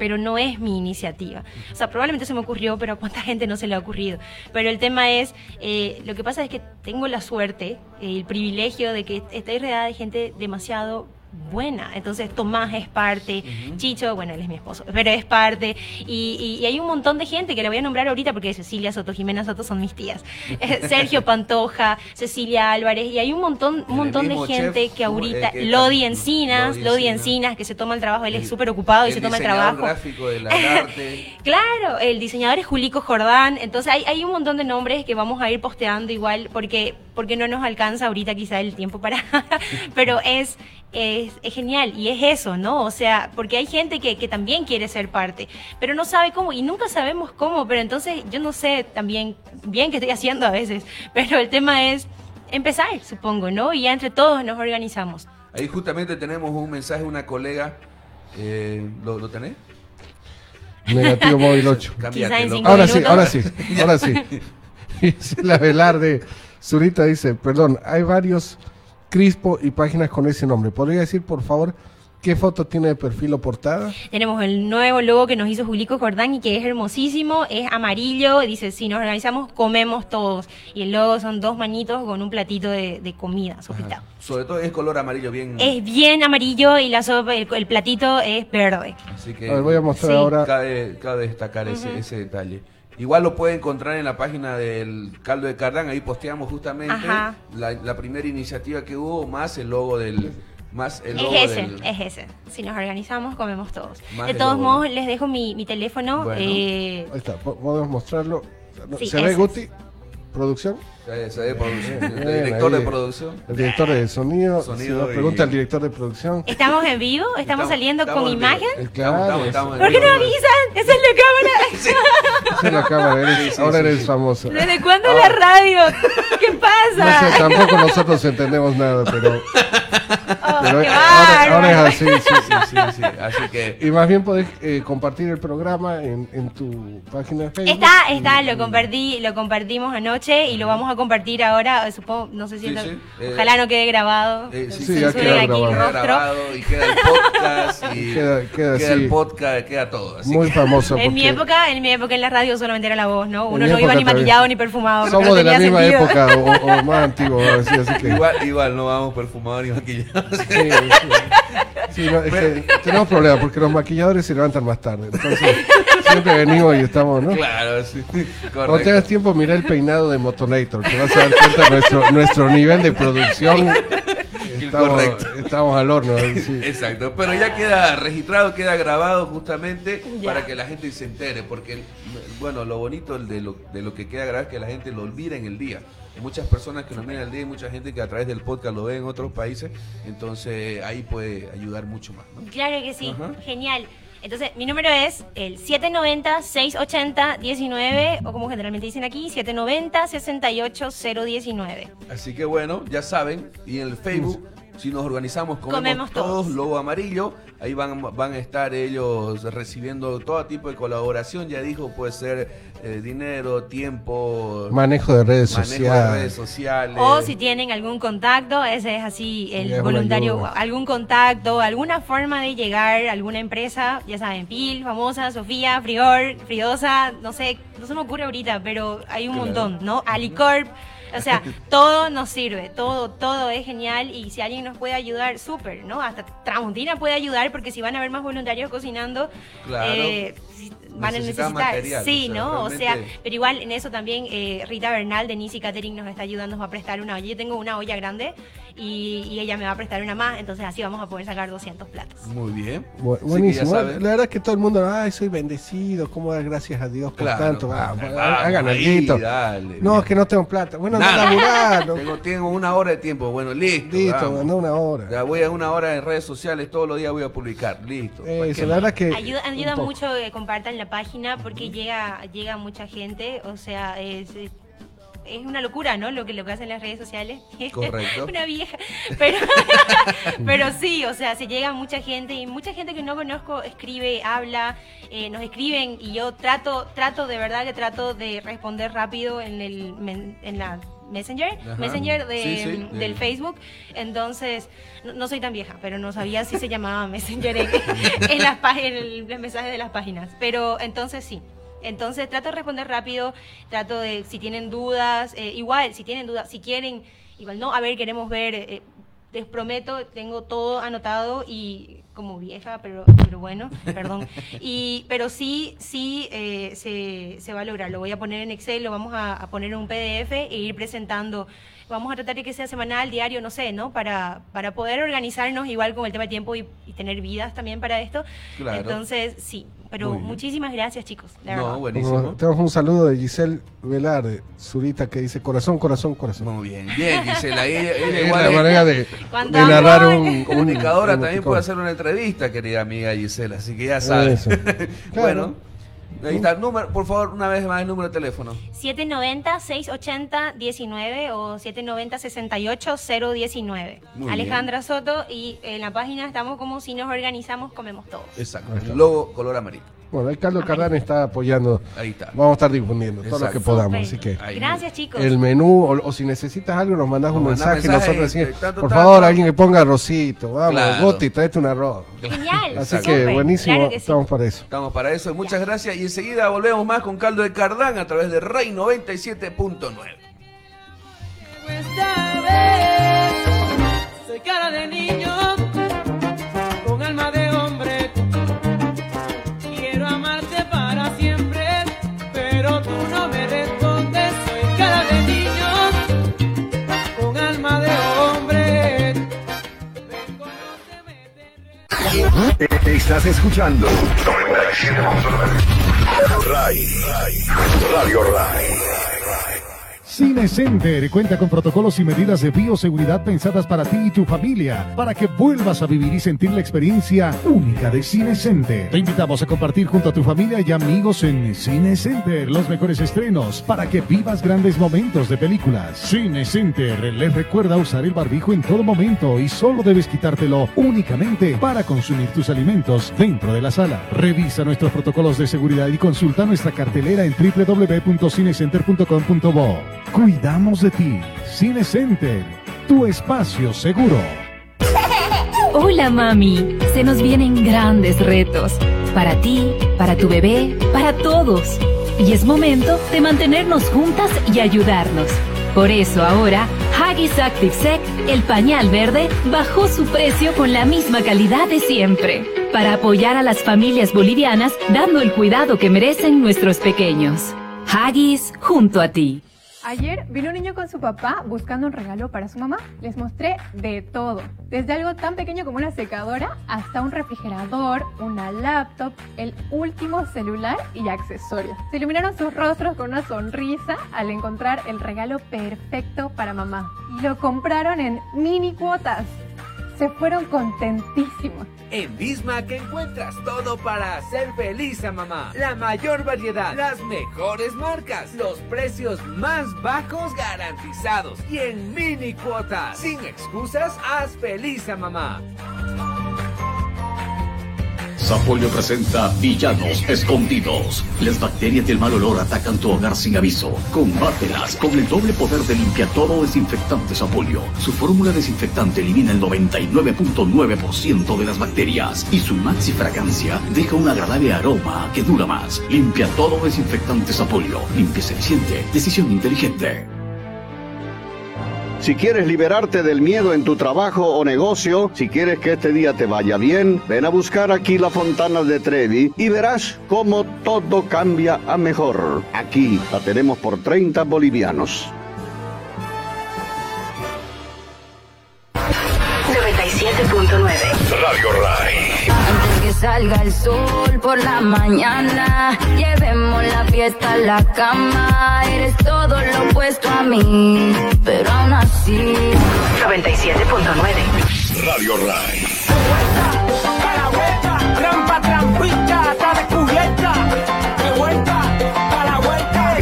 pero no es mi iniciativa. O sea, probablemente se me ocurrió, pero a cuánta [LAUGHS] gente no se le ha ocurrido. Pero el tema es, eh, lo que pasa es que tengo la suerte, el privilegio de que estoy rodeada de gente demasiado buena. Entonces Tomás es parte, Chicho, bueno, él es mi esposo, pero es parte. Y, y- y hay un montón de gente que le voy a nombrar ahorita porque Cecilia Soto, Jimena Soto son mis tías. [LAUGHS] Eh, Sergio Pantoja, Cecilia Álvarez, y hay un montón, un montón de gente chef, que ahorita, eh, que- Lodi Encinas, Lodi Lodi Encinas. Que se toma el trabajo, él es súper ocupado y se toma el trabajo. gráfico [LAUGHS] arte. Claro, el diseñador es Julico Jordán, entonces hay, hay un montón de nombres que vamos a ir posteando igual porque porque no nos alcanza ahorita quizá el tiempo para, [LAUGHS] pero es, es, es genial y es eso, ¿no? O sea, porque hay gente que, que también quiere ser parte, pero no sabe cómo y nunca sabemos cómo, pero entonces yo no sé también bien qué estoy haciendo a veces, [LAUGHS] pero el tema es empezar, supongo, ¿no? Y ya entre todos nos organizamos. Ahí justamente tenemos un mensaje de una colega. Eh, ¿lo, ¿Lo tenés? Negativo móvil 8. Cámbiate, en loco. cinco Ahora sí, ahora sí, [LAUGHS] ahora sí. [LAUGHS] La Velarde Zurita dice, perdón, hay varios Crispo y páginas con ese nombre. ¿Podría decir, por favor, qué foto tiene de perfil o portada? Tenemos el nuevo logo que nos hizo Julico Jordán y que es hermosísimo, es amarillo, dice, si nos organizamos, comemos todos. Y el logo son dos manitos con un platito de, de comida, sopita. Ajá. Sobre todo es color amarillo bien. Es bien amarillo y la sopa, el, el platito es verde. Así que A ver, voy a mostrar Sí. ahora. cabe, cabe destacar ese, ese detalle. Igual lo puede encontrar en la página del Caldo de Cardán, ahí posteamos justamente la, la primera iniciativa que hubo, más el logo del... Más el logo Es ese, del- es ese. Si nos organizamos, comemos todos. Más de todos modos, les dejo mi, mi teléfono. Bueno. eh, Ahí está, po- podemos mostrarlo. Sí, ¿Se ve Guti? ¿Producción? Producción, Bien, el director ahí. de producción. El director de sonido. Sonido si nos y- pregunta el director de producción. ¿Estamos en vivo? ¿Estamos, Estamos- saliendo estamos con imagen? Estamos, Claro, estamos, estamos en ¿Por qué no avisan? ¡Esa es la cámara! [LAUGHS] esa es la cámara, eres- Sí, ahora sí, eres sí. famoso. ¿Desde cuándo la radio? ¿Qué No pasa? sé, tampoco nosotros entendemos nada, pero [LAUGHS] Oh, Pero ahora, ahora es así, sí, sí. Sí, sí, así que... Y más bien podés eh, compartir el programa en, en tu página de Facebook. Está, está, lo compartí, lo compartimí anoche y lo vamos a compartir ahora, eh, supongo, no sé si Sí, está- sí, eh, ojalá no quede grabado. Eh, sí, Sí, ya queda aquí grabado. Queda grabado y queda el podcast y [LAUGHS] Queda- queda queda el podcast, queda todo. Así Muy que- famoso. En mi época, en mi época en la radio solamente era la voz, ¿no? Uno no iba ni también. maquillado ni perfumado. Somos no de la misma sentido. época o, o más antiguos, así, así que. Igual, igual no vamos perfumados ni maquillados. [LAUGHS] Sí, no, es que tenemos problemas porque los maquilladores se levantan más tarde. Entonces, siempre venimos y estamos, ¿no? Claro, sí. Cuando tengas tiempo, mira el peinado de Motonator, que vas a dar cuenta de nuestro, nuestro nivel de producción. Estamos, Correcto. estamos al horno. sí. Exacto, pero ya queda registrado, queda grabado justamente Ya. para que la gente se entere, porque bueno, lo bonito de lo, de lo que queda grabado es que la gente lo olvida en el día. Muchas personas que nos miran el día y mucha gente que a través del podcast lo ve en otros países, entonces ahí puede ayudar mucho más. ¿no? Claro que sí, Ajá. genial. Entonces, mi número es el 790-680-19, o como generalmente dicen aquí, 790-68019. Así que bueno, ya saben, y en el Facebook, si nos organizamos, comemos, Comemos todos, todos. Lobo Amarillo, ahí van, van a estar ellos recibiendo todo tipo de colaboración, ya dijo, puede ser eh, dinero, tiempo, Manejo de redes manejo de sociales. redes sociales. O si tienen algún contacto, ese es así, el voluntario, algún contacto, alguna forma de llegar a alguna empresa, ya saben, Pil, famosa, Sofía, Frior, Friosa, no sé, no se me ocurre ahorita, pero hay un Claro. montón, ¿no? Alicorp, o sea, todo nos sirve, todo, todo es genial y si alguien nos puede ayudar, súper, ¿no? Hasta Tramontina puede ayudar porque si van a haber más voluntarios cocinando, Claro. eh, van a necesitar, material, sí, o sea, ¿no? O sea, pero igual en eso también eh, Rita Bernal de Nisi Catering nos está ayudando, nos va a prestar una olla. Yo tengo una olla grande y, y ella me va a prestar una más, entonces así vamos a poder sacar 200 platos. Muy bien. Bu- buenísimo. La verdad es que todo el mundo, ay, soy bendecido, ¿cómo dar gracias a Dios por Claro, tanto? vamos, Vamos, vamos, hagan ahí, algo. dale. No, es que no tengo plata. Bueno, anda a Nada. Tengo, tengo una hora de tiempo. Bueno, listo. Listo, anda una hora. Ya voy a una hora en redes sociales, todos los días voy a publicar. Listo. ¿Para Eso, qué la más? verdad que. Ayuda, ayuda mucho que compartan la página porque llega, llega mucha gente, o sea, es, es una locura, ¿no? Lo que, lo que hacen las redes sociales. [LAUGHS] Correcto. una vieja. Pero, [LAUGHS] pero sí, o sea, se llega mucha gente y mucha gente que no conozco escribe, habla, eh, nos escriben y yo trato, trato de verdad que trato de responder rápido en el en la Messenger, Ajá. Messenger de- Sí, sí, del eh. Facebook. Entonces, no, no soy tan vieja, pero no sabía si se llamaba Messenger en, [LAUGHS] en las en el- los mensajes de las páginas. Pero entonces sí. Entonces trato de responder rápido, trato de, si tienen dudas, eh, igual, si tienen dudas, si quieren, igual no, a ver, queremos ver, eh, les prometo, tengo todo anotado y como vieja, pero, pero bueno, [LAUGHS] perdón. Y, pero sí, sí eh, se, se va a lograr. Lo voy a poner en Excel, lo vamos a, a poner en un PDF e ir presentando. Vamos a tratar de que sea semanal, diario, no sé, ¿no? Para, para poder organizarnos igual con el tema de tiempo y, y tener vidas también para esto. Claro. Entonces, sí. Pero Muy bien. muchísimas gracias, chicos. de verdad. No, Como- buenísimo. tenemos un saludo de Giselle Velar, de Zurita, que dice corazón, corazón, corazón. Muy bien. Bien, Gisela. Ella, ella Es igual la manera de, de narrar amor. un, un- comunicadora, un también puede hacer una entrevista, querida amiga Gisela. Así que ya sabes. Eso. [LAUGHS] bueno, ahí está. Número, por favor, una vez más el número de teléfono. 790-680-19 o 790-68-019. Muy Alejandra Soto y en la página estamos como si nos organizamos, comemos todos. Exacto. El logo color amarillo. Bueno, el Carlos Cardán está apoyando. Ahí está. Vamos a estar difundiendo todo lo que podamos. Así que Ahí. Gracias, chicos. el menú, o, o si necesitas algo, nos mandas un mandás mensaje. mensaje, nosotros decimos, tanto, por tanto. favor, alguien que ponga arrocito. Vamos, Claro. Goti, tráete un arroz. Genial. Así Exacto. que buenísimo, claro que sí. estamos para eso. Estamos para eso. Muchas gracias. Y enseguida volvemos más con Caldo de Cardán a través de Rey 97.9. Esta vez soy cara de niño Estás escuchando 97.9 Ray, Ray, Radio Ray. Cine Center cuenta con protocolos y medidas de bioseguridad pensadas para ti y tu familia, para que vuelvas a vivir y sentir la experiencia única de Cine Center. Te invitamos a compartir junto a tu familia y amigos en Cine Center los mejores estrenos para que vivas grandes momentos de películas. Cine Center les recuerda usar el barbijo en todo momento y solo debes quitártelo únicamente para consumir tus alimentos dentro de la sala. Revisa nuestros protocolos de seguridad y consulta nuestra cartelera en www.cinecenter.com.bo. Cuidamos de ti. Cine Center, tu espacio seguro. Hola mami, se nos vienen grandes retos. Para ti, para tu bebé, para todos. Y es momento de mantenernos juntas y ayudarnos. Por eso ahora, Haggis Active Sec, el pañal verde, bajó su precio con la misma calidad de siempre. Para apoyar a las familias bolivianas dando el cuidado que merecen nuestros pequeños. Haggis junto a ti. Ayer vino un niño con su papá buscando un regalo para su mamá. Les mostré de todo, desde algo tan pequeño como una secadora hasta un refrigerador, una laptop, el último celular y accesorios. Se iluminaron sus rostros con una sonrisa al encontrar el regalo perfecto para mamá. Y lo compraron en mini cuotas. Se fueron contentísimos. En Bismarck encuentras todo para hacer feliz a mamá. La mayor variedad, las mejores marcas, los precios más bajos garantizados y en mini cuotas. Sin excusas, haz feliz a mamá. Sapolio presenta Villanos Escondidos. Las bacterias del mal olor atacan tu hogar sin aviso. Combátelas con el doble poder de limpia todo desinfectante Sapolio. Su fórmula desinfectante elimina el 99.9% de las bacterias y su maxi fragancia deja un agradable aroma que dura más. Limpia todo desinfectante Sapolio. Limpieza eficiente. Decisión inteligente. Si quieres liberarte del miedo en tu trabajo o negocio, si quieres que este día te vaya bien, ven a buscar aquí la Fontana de Trevi y verás cómo todo cambia a mejor. Aquí la tenemos por 30 bolivianos. Salga el sol por la mañana, llevemos la fiesta a la cama. Eres todo lo opuesto a mí, pero aún así. 97.9. Radio Rai. Trampa, trampita, está descubierta. De vuelta, a la vuelta.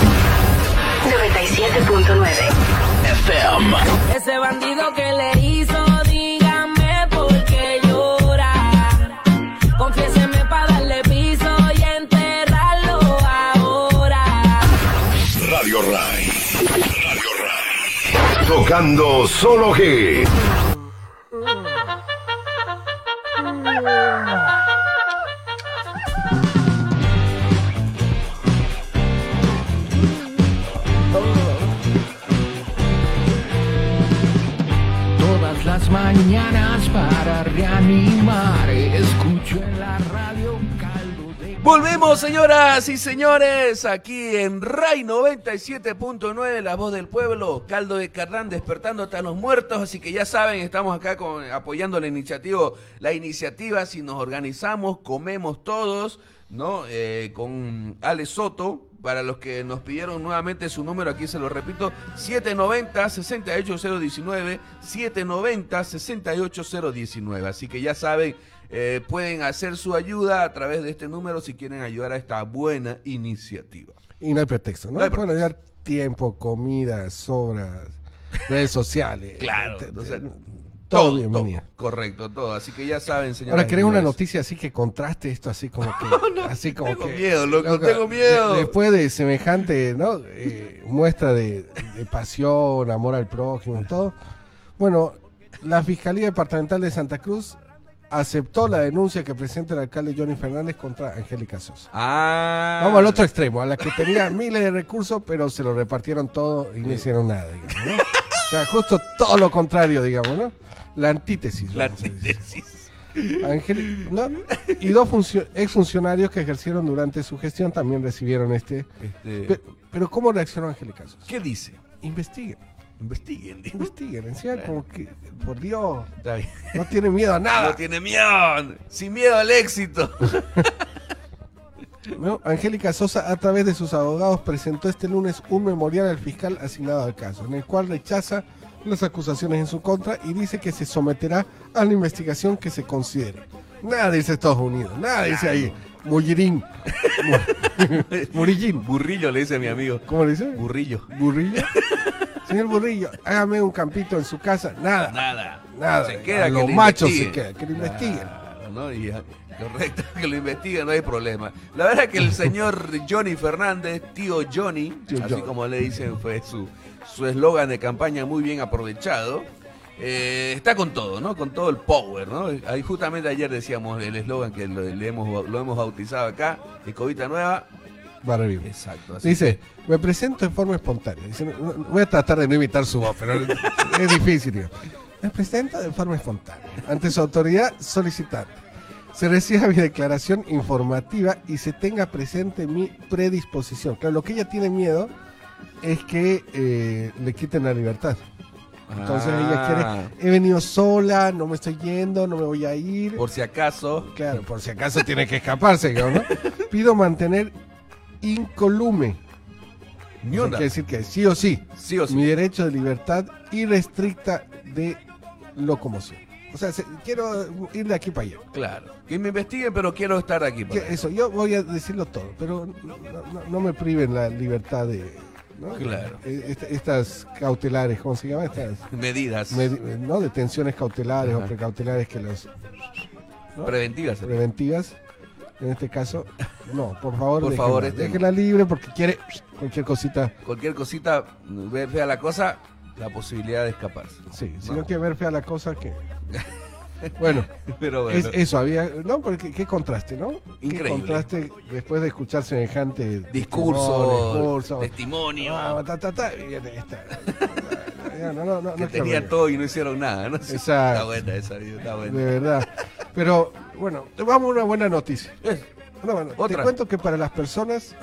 97.9. FM. Ese bandido que le hizo, Tocando solo G. Todas las mañanas para reanimar, escucho Volvemos, señoras y señores, aquí en RAI 97.9, la voz del pueblo, caldo de carrán despertando hasta los muertos, así que ya saben, estamos acá con, apoyando la iniciativa, la iniciativa, si nos organizamos, comemos todos, ¿no? Eh, con Ale Soto, para los que nos pidieron nuevamente su número, aquí se lo repito, 790-68019, 790-68019. Así que ya saben, eh, pueden hacer su ayuda a través de este número si quieren ayudar a esta buena iniciativa. Y no hay pretexto, ¿no? No hay Pueden hallar tiempo, comida, sobras, redes sociales. [LAUGHS] Claro, entonces, todo, bienvenido. todo, correcto, todo. Así que ya saben, señores. Ahora, ¿querés una noticia así que contraste esto así como [LAUGHS] que... así como tengo que, miedo, loco, tengo miedo. de- después de semejante ¿no? Eh, muestra de, de pasión, amor al prójimo todo. Bueno, la Fiscalía Departamental de Santa Cruz aceptó la denuncia que presenta el alcalde Johnny Fernández contra Angélica Sosa. Ah. Vamos al otro extremo, a la que tenía [LAUGHS] miles de recursos, pero se lo repartieron todo y no hicieron nada. digamos, ¿no? O sea, justo todo lo contrario, digamos, ¿no? La antítesis. La antítesis. Ángel- ¿no? Y dos funcio- exfuncionarios que ejercieron durante su gestión también recibieron este. Este, Pe- Pero, ¿cómo reaccionó Angélica Sosa? ¿Qué dice? Investiguen, Investiguen. investiguen. Encima, como que, por Dios, Está bien. no tiene miedo a nada. No tiene miedo. Sin miedo al éxito. [LAUGHS] ¿no? Angélica Sosa, a través de sus abogados, presentó este lunes un memorial al fiscal asignado al caso, en el cual rechaza las acusaciones en su contra y dice que se someterá a la investigación que se considere. Nada dice Estados Unidos, nada dice ahí. Mullirín. [LAUGHS] Murillín. Burrillo le dice a mi amigo. ¿Cómo le dice? Burrillo. Burrillo. Señor Burrillo, hágame un campito en su casa. Nada. Nada. Nada. Se queda A que los lo machos se queda, que lo investiguen. ¿no? Y, correcto, [LAUGHS] que lo investiguen, no hay problema. La verdad es que el señor Johnny Fernández, tío Johnny, Tío así como le dicen, fue su su eslogan de campaña muy bien aprovechado. Eh, está con todo, ¿no? Con todo el power, ¿no? Ahí justamente ayer decíamos el eslogan que lo, le hemos, lo hemos bautizado acá, Escobita Nueva. Va a revivir. Exacto. así Dice, me presento en forma espontánea. Dice, no- voy a tratar de no imitar su voz, pero es difícil. digo. Me presento de forma espontánea. Ante su autoridad solicitante. Se reciba mi declaración informativa y se tenga presente mi predisposición. Claro, lo que ella tiene miedo es que eh, le quiten la libertad. Entonces ella Ah. quiere, he venido sola, no me estoy yendo, no me voy a ir. Por si acaso. Claro, por si acaso tiene que escaparse, ¿no? [LAUGHS] Pido mantener incolume. Ni onda. quiere decir que sí o sí, Sí o sí. mi derecho de libertad irrestricta de locomoción. O sea, se- quiero ir de aquí para allá. Claro. Que me investiguen, pero quiero estar aquí. Que para Eso, yo voy a decirlo todo, pero no, no- no me priven la libertad de... ¿no? Claro. Eh, esta- estas cautelares, ¿cómo se llama? Estas Medidas medi- ¿no? detenciones cautelares o precautelares que los... ¿no? preventivas. preventivas. En este caso, no, por favor, Por déjela, favor, este no. déjela libre porque quiere cualquier cosita. Cualquier cosita, ve fea la cosa, la posibilidad de escaparse. Sí, si ¿no? no quiere ver fea la cosa, que. [LAUGHS] [LAUGHS] Bueno, Pero bueno. es- eso había. No, porque qué contraste, ¿no? Increíble. Qué contraste después de escuchar semejante Discurso, discurso, testimonio. ah, ta, ta, ta, y esta. [LAUGHS] No, no, no, que no es que tenía me- todo y no hicieron nada. ¿no? Exacto. Está buena esa está buena. De verdad. Pero, bueno, vamos a una buena noticia. Una buena- Te Otra. cuento que para las personas,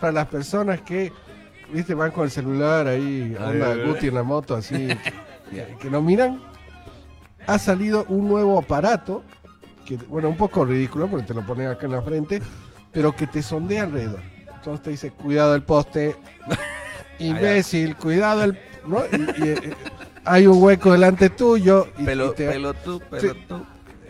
para las personas que, viste, van con el celular ahí, ay. Guti en la moto, así, [LAUGHS] que, que no miran, ha salido un nuevo aparato, que, bueno, un poco ridículo, porque te lo ponen acá en la frente, pero que te sondea alrededor. Entonces te dice, cuidado el poste, [LAUGHS] imbécil, cuidado el... ¿no? Y- y, eh, hay un hueco delante tuyo. Y, Pelo, te- pelo tú, pelo tú.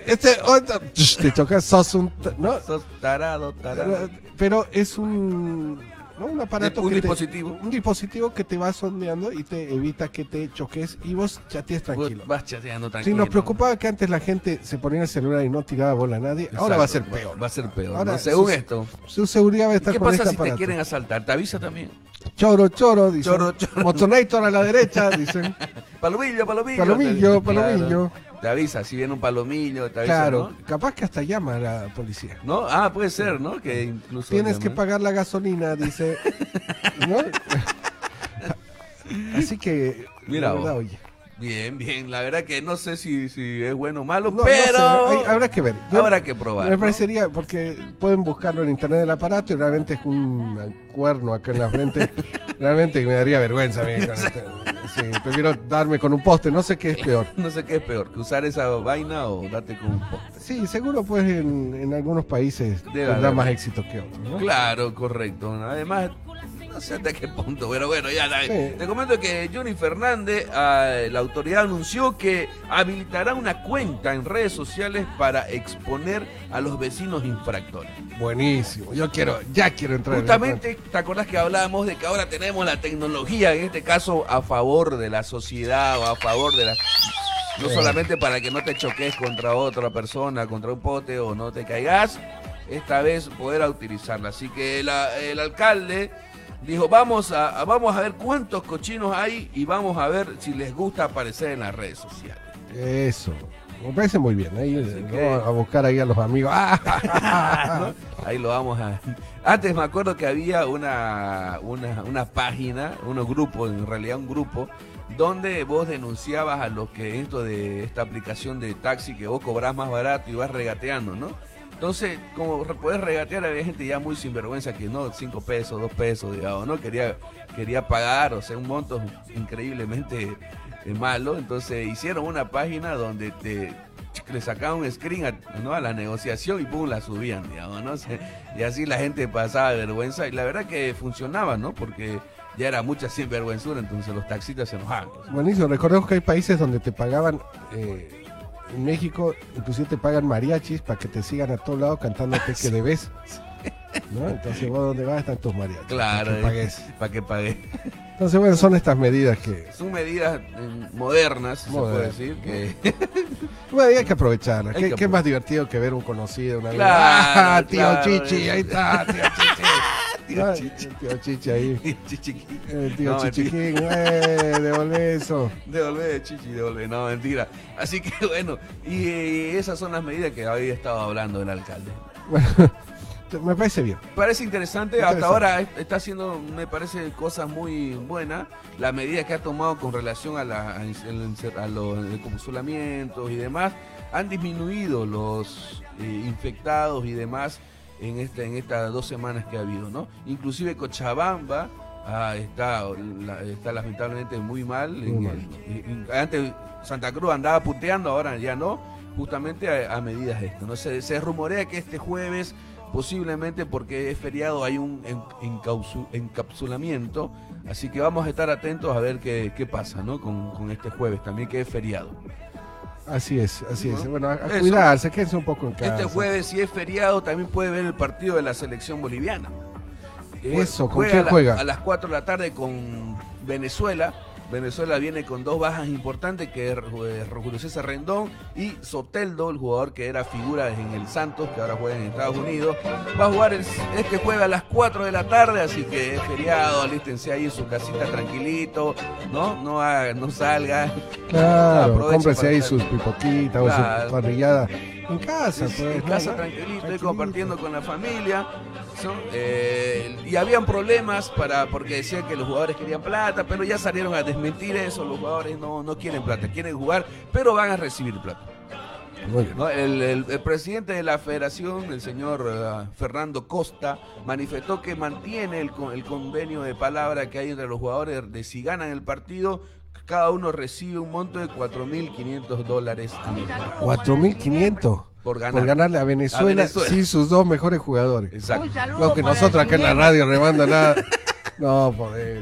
este, otro, te chocas, sos un, ¿no? Sos tarado, tarado. Pero es un, ¿no? un aparato Un que te- dispositivo. un dispositivo que te va sondeando y te evita que te choques y vos chatees tranquilo. Vas chateando Si tranquilo. nos preocupaba que antes la gente se ponía el celular y no tiraba bola a nadie, ahora va a ser peor. Va a ser peor. Ahora, ¿no? Según su- esto. Su seguridad va a ¿Y estar ¿Qué con pasa este si te quieren asaltar? ¿Te avisa también? Choro, choro, dicen. Choro, choro. Motonator a la derecha, dicen. [LAUGHS] Palomillo, palomillo. Palomillo, claro. Te avisa, si viene un palomillo, te avisa, Claro, ¿no? capaz que hasta llama a la policía. ¿No? Ah, puede ser, ¿no? Que incluso... Tienes que pagar la gasolina, dice. [LAUGHS] ¿no? Así que, Mira la verdad, oye. Bien, bien. La verdad que no sé si, si es bueno o malo, No, no pero... sé, hay- habrá que ver. Yo- Habrá que probar. Me ¿no? parecería, porque pueden buscarlo en internet del aparato y realmente es un cuerno acá en la frente. [LAUGHS] realmente me daría vergüenza a mí. con este- sí, prefiero darme con un poste, no sé qué es peor. [LAUGHS] No sé qué es peor, que usar esa vaina o date con un poste. Sí, seguro pues en, en algunos países tendrá más éxito que otros. Claro, correcto. Además, no sé hasta qué punto, pero bueno, ya Sí. te comento que Johnny Fernández, ah, la autoridad anunció que habilitará una cuenta en redes sociales para exponer a los vecinos infractores. Buenísimo, yo quiero, ya quiero entrar en Justamente, ¿te acordás que hablábamos de que ahora tenemos la tecnología, en este caso, a favor de la sociedad o a favor de la... No Sí. solamente para que no te choques contra otra persona, contra un pote o no te caigas, esta vez poder utilizarla. Así que la- el alcalde dijo, vamos a, a- vamos a ver cuántos cochinos hay y vamos a ver si les gusta aparecer en las redes sociales. Eso, me parece muy bien. Ahí eh, que- a buscar ahí a los amigos. [LAUGHS] ¿no? Ahí lo vamos a... Antes me acuerdo que había una, una, una página, unos grupos, en realidad un grupo, donde vos denunciabas a los que esto de esta aplicación de taxi que vos cobrás más barato y vas regateando, ¿no? Entonces, como podés regatear, había gente ya muy sinvergüenza que no, cinco pesos, dos pesos, digamos, ¿no? Quería, quería pagar, o sea, un monto increíblemente eh, malo. Entonces hicieron una página donde te le sacaban un screen a, la negociación y pum, la subían, digamos, ¿no? [LAUGHS] Y así la gente pasaba vergüenza. Y la verdad que funcionaba, ¿no? Porque ya era mucha sinvergüenzura, entonces los taxistas se enojaban. Buenísimo, recordemos que hay países donde te pagaban, eh, en México inclusive te pagan mariachis para que te sigan a todos lados cantándote que debes. ¿no? Entonces vos donde vas están tus mariachis. Claro, para que pagues. para que pagues. Entonces bueno, son estas medidas que... Son medidas eh, modernas, se puede Modernas. decir, que [LAUGHS] Bueno, y hay que aprovecharlas. Hay ¿Qué, que qué más divertido que ver un conocido? Una vez? Claro, ¡Ah, tío claro. Chichi! Ahí está, tío [LAUGHS] Chichi. Tío Chichi. Tío Chichi ahí. [LAUGHS] Chichiquín. El tío No, Chichiquín, eh, devolvé eso. Devolver, chichi, devolver, no, mentira. Así que bueno, y, eh, esas son las medidas que había estado hablando el alcalde. Bueno, me parece bien. Parece interesante, Interesante. hasta ahora es- está haciendo, me parece, cosas muy buenas. Las medidas que ha tomado con relación a, la, a, los encapsulamientos y demás han disminuido los eh, infectados y demás en, este, en estas dos semanas que ha habido, ¿no? Inclusive Cochabamba ah, está, la- está lamentablemente muy mal. Muy En- mal. en- en- antes Santa Cruz andaba puteando, ahora ya no, justamente a, a medidas de esto. ¿no? Se, se rumorea que este jueves posiblemente porque es feriado hay un encapsulamiento, así que vamos a estar atentos a ver qué, qué pasa ¿no? con, con este jueves también que es feriado. Así es, así es. ¿No? Bueno, a, a cuidarse, quédense un poco en casa. Este jueves si es feriado también puede ver el partido de la selección boliviana. Eso, ¿con Juega quién a la- juega? A las 4 de la tarde con Venezuela. Venezuela viene con dos bajas importantes, que es eh, Julio César Rendón y Soteldo, el jugador que era figura en el Santos, que ahora juega en Estados Unidos. Va a jugar el- este jueves a las 4 de la tarde, así que es feriado, alístense ahí en su casita tranquilito, ¿no? No, haga- no salga. Claro, Aproveche cómprese ahí sus pipoquitas o su parrillada. En casa, pues. en ¿no? casa ¿no? tranquilito, y compartiendo con la familia. ¿No? Eh, y habían problemas para porque decían que los jugadores querían plata, pero ya salieron a desmentir eso. Los jugadores no, no quieren plata, quieren jugar, pero van a recibir plata. ¿no? El, el- el presidente de la federación, el señor eh, Fernando Costa, manifestó que mantiene el, el convenio de palabra que hay entre los jugadores de si ganan el partido, cada uno recibe un monto de 4.500 dólares anuales. 4.500 Por ganar. por ganarle a Venezuela, A Venezuela. sin sus dos mejores jugadores. Exacto. Lo que nosotros acá en la radio remando nada. No, por, eh,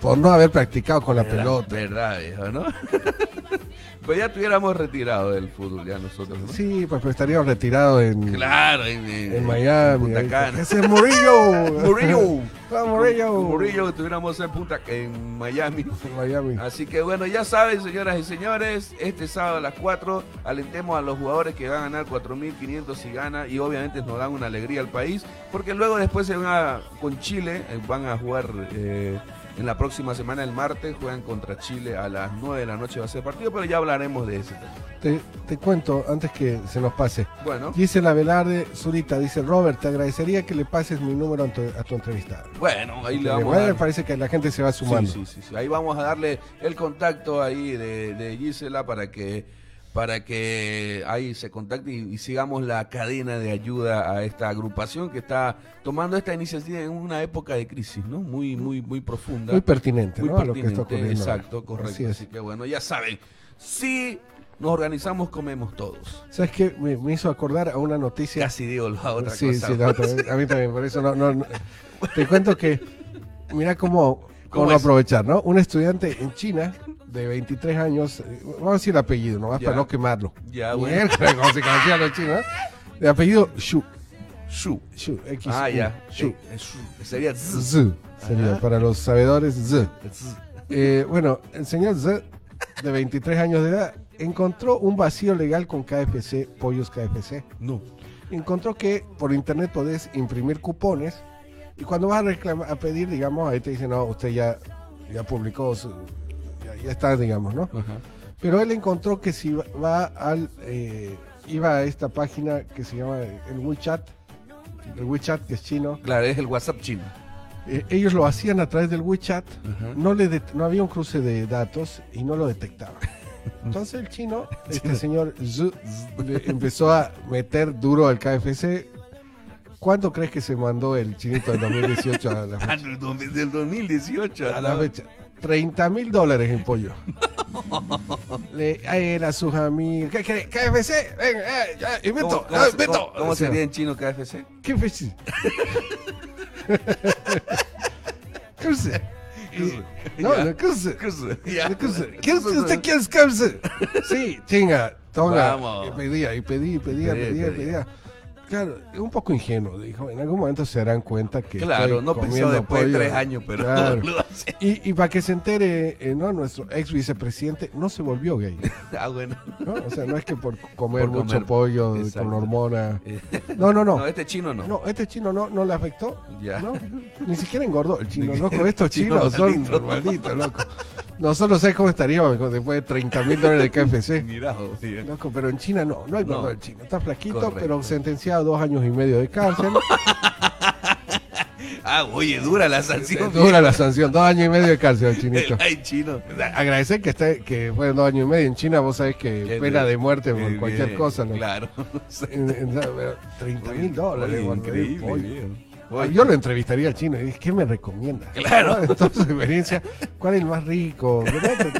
por no haber practicado con la Verdad, pelota. Verdad, viejo, ¿no? Pues ya estuviéramos retirados del fútbol, ya nosotros, ¿no? Sí, pues pero estaríamos retirados en, Claro, en, en- en Miami. Cana. Ese es Murillo. [LAUGHS] Murillo. [LAUGHS] Ah, Murillo. Murillo, que estuviéramos en Punta en Miami. En Miami. Así que bueno, ya saben, señoras y señores, este sábado a las 4 alentemos a los jugadores que van a ganar 4.500 si gana y obviamente nos dan una alegría al país, porque luego después se van a, con Chile, eh, van a jugar eh, en la próxima semana, el martes, juegan contra Chile a las 9 de la noche va a ser partido, pero ya hablaremos de ese tema. Te, te cuento antes que se nos pase. Bueno. Dice la Velarde Zurita, dice Robert, te agradecería que le pases mi número a tu, a tu entrevistada. Bueno, ahí le vamos a dar- parece que la gente se va sumando. Sí, sí, sí, sí. Ahí vamos a darle el contacto ahí de, de Gisela para que para que ahí se contacte y, y sigamos la cadena de ayuda a esta agrupación que está tomando esta iniciativa en una época de crisis, ¿no? Muy, muy, muy profunda. Muy pertinente, Muy ¿no? A lo que está pertinente, ocurriendo. Exacto, correcto. Así que bueno, ya saben, si nos organizamos, comemos todos. ¿Sabes qué? Me, me hizo acordar a una noticia. Casi digo la otra sí, cosa. Sí. A mí también, por eso no. no, no. [LAUGHS] Te cuento que, mira cómo, cómo ¿Cómo no es? aprovechar, ¿no? Un estudiante en China de 23 años, eh, vamos a decir el apellido, nomás Ya. para no quemarlo. Ya, bueno. [LAUGHS] Como se conocían los chinos. De apellido Shu. Shu. Shu, X. Ah, ya. Shu. Eh, eh, Shu. Sería Z. Z, sería, Ajá. para los sabedores, Z. Z. Eh, bueno, el señor Z, de 23 años de edad, encontró un vacío legal con KFC, Pollos KFC. No. Encontró que por internet podés imprimir cupones y cuando vas a, reclamar, a pedir, digamos, ahí te dicen, no, usted ya, ya publicó, su- ya, ya está, digamos, ¿no? Ajá. Pero él encontró que si va- al, eh, iba a esta página que se llama el WeChat, el WeChat que es chino, Claro, es el WhatsApp chino. eh, ellos lo hacían a través del WeChat, Ajá. no, le no había un cruce de datos y no lo detectaba. [LAUGHS] Entonces el chino, este señor Zhu, empezó a meter duro al KFC. ¿Cuánto crees que se mandó el chinito del 2018 a la Ah, fecha? del dos- del 2018. A la fecha. [LAUGHS] 30 mil dólares en pollo. [LAUGHS] Le, a él, a sus amigos. ¿Qué quiere? KFC, ven, eh, ya, Beto, ¿Cómo, cómo ah, se- Beto. cómo- cómo O sea, sería en chino KFC? KFC. KFC. No, no, KFC. KFC. [LAUGHS] ¿Qué es- ¿Usted quiere KFC? Sí, chinga, toma. Y pedía, y pedía, y pedía, pedía. pedía. Claro, es un poco ingenuo, dijo. En algún momento se darán cuenta que. Claro, no pensó después de tres años, pero Claro. [LAUGHS] lo hace. Y, y para que se entere, eh, ¿no? Nuestro ex vicepresidente no se volvió gay. [LAUGHS] Ah, bueno. ¿no? O sea, no es que por comer Por mucho pollo Exacto. con hormona. [LAUGHS] No, no, no. No, este chino no. No, este chino no, no le afectó. Ya. ¿no? Ni siquiera engordó el chino, loco. Estos Chino chinos son malditos, loco. Nosotros sabemos cómo estaríamos después de 30 mil dólares de KFC. Mirá, joder. Loco, pero en China no, no hay No. engordó el chino. Está flaquito, Correcto. pero sentenciado a dos años y medio de cárcel. [LAUGHS] Ah, oye, dura la sanción. [LAUGHS] Dura la sanción, dos años y medio de cárcel chinito. [LAUGHS] Ay chino. Agradecer que esté, que fueron dos años y medio en China, vos sabés que Qué pena de muerte por cualquier bien, cosa. ¿no? Claro. Pero 30 mil dólares. Oye, increíble, Yo lo entrevistaría al chino y dije, ¿qué me recomienda? Claro. ¿No? [LAUGHS] En toda su experiencia, ¿cuál es el más rico?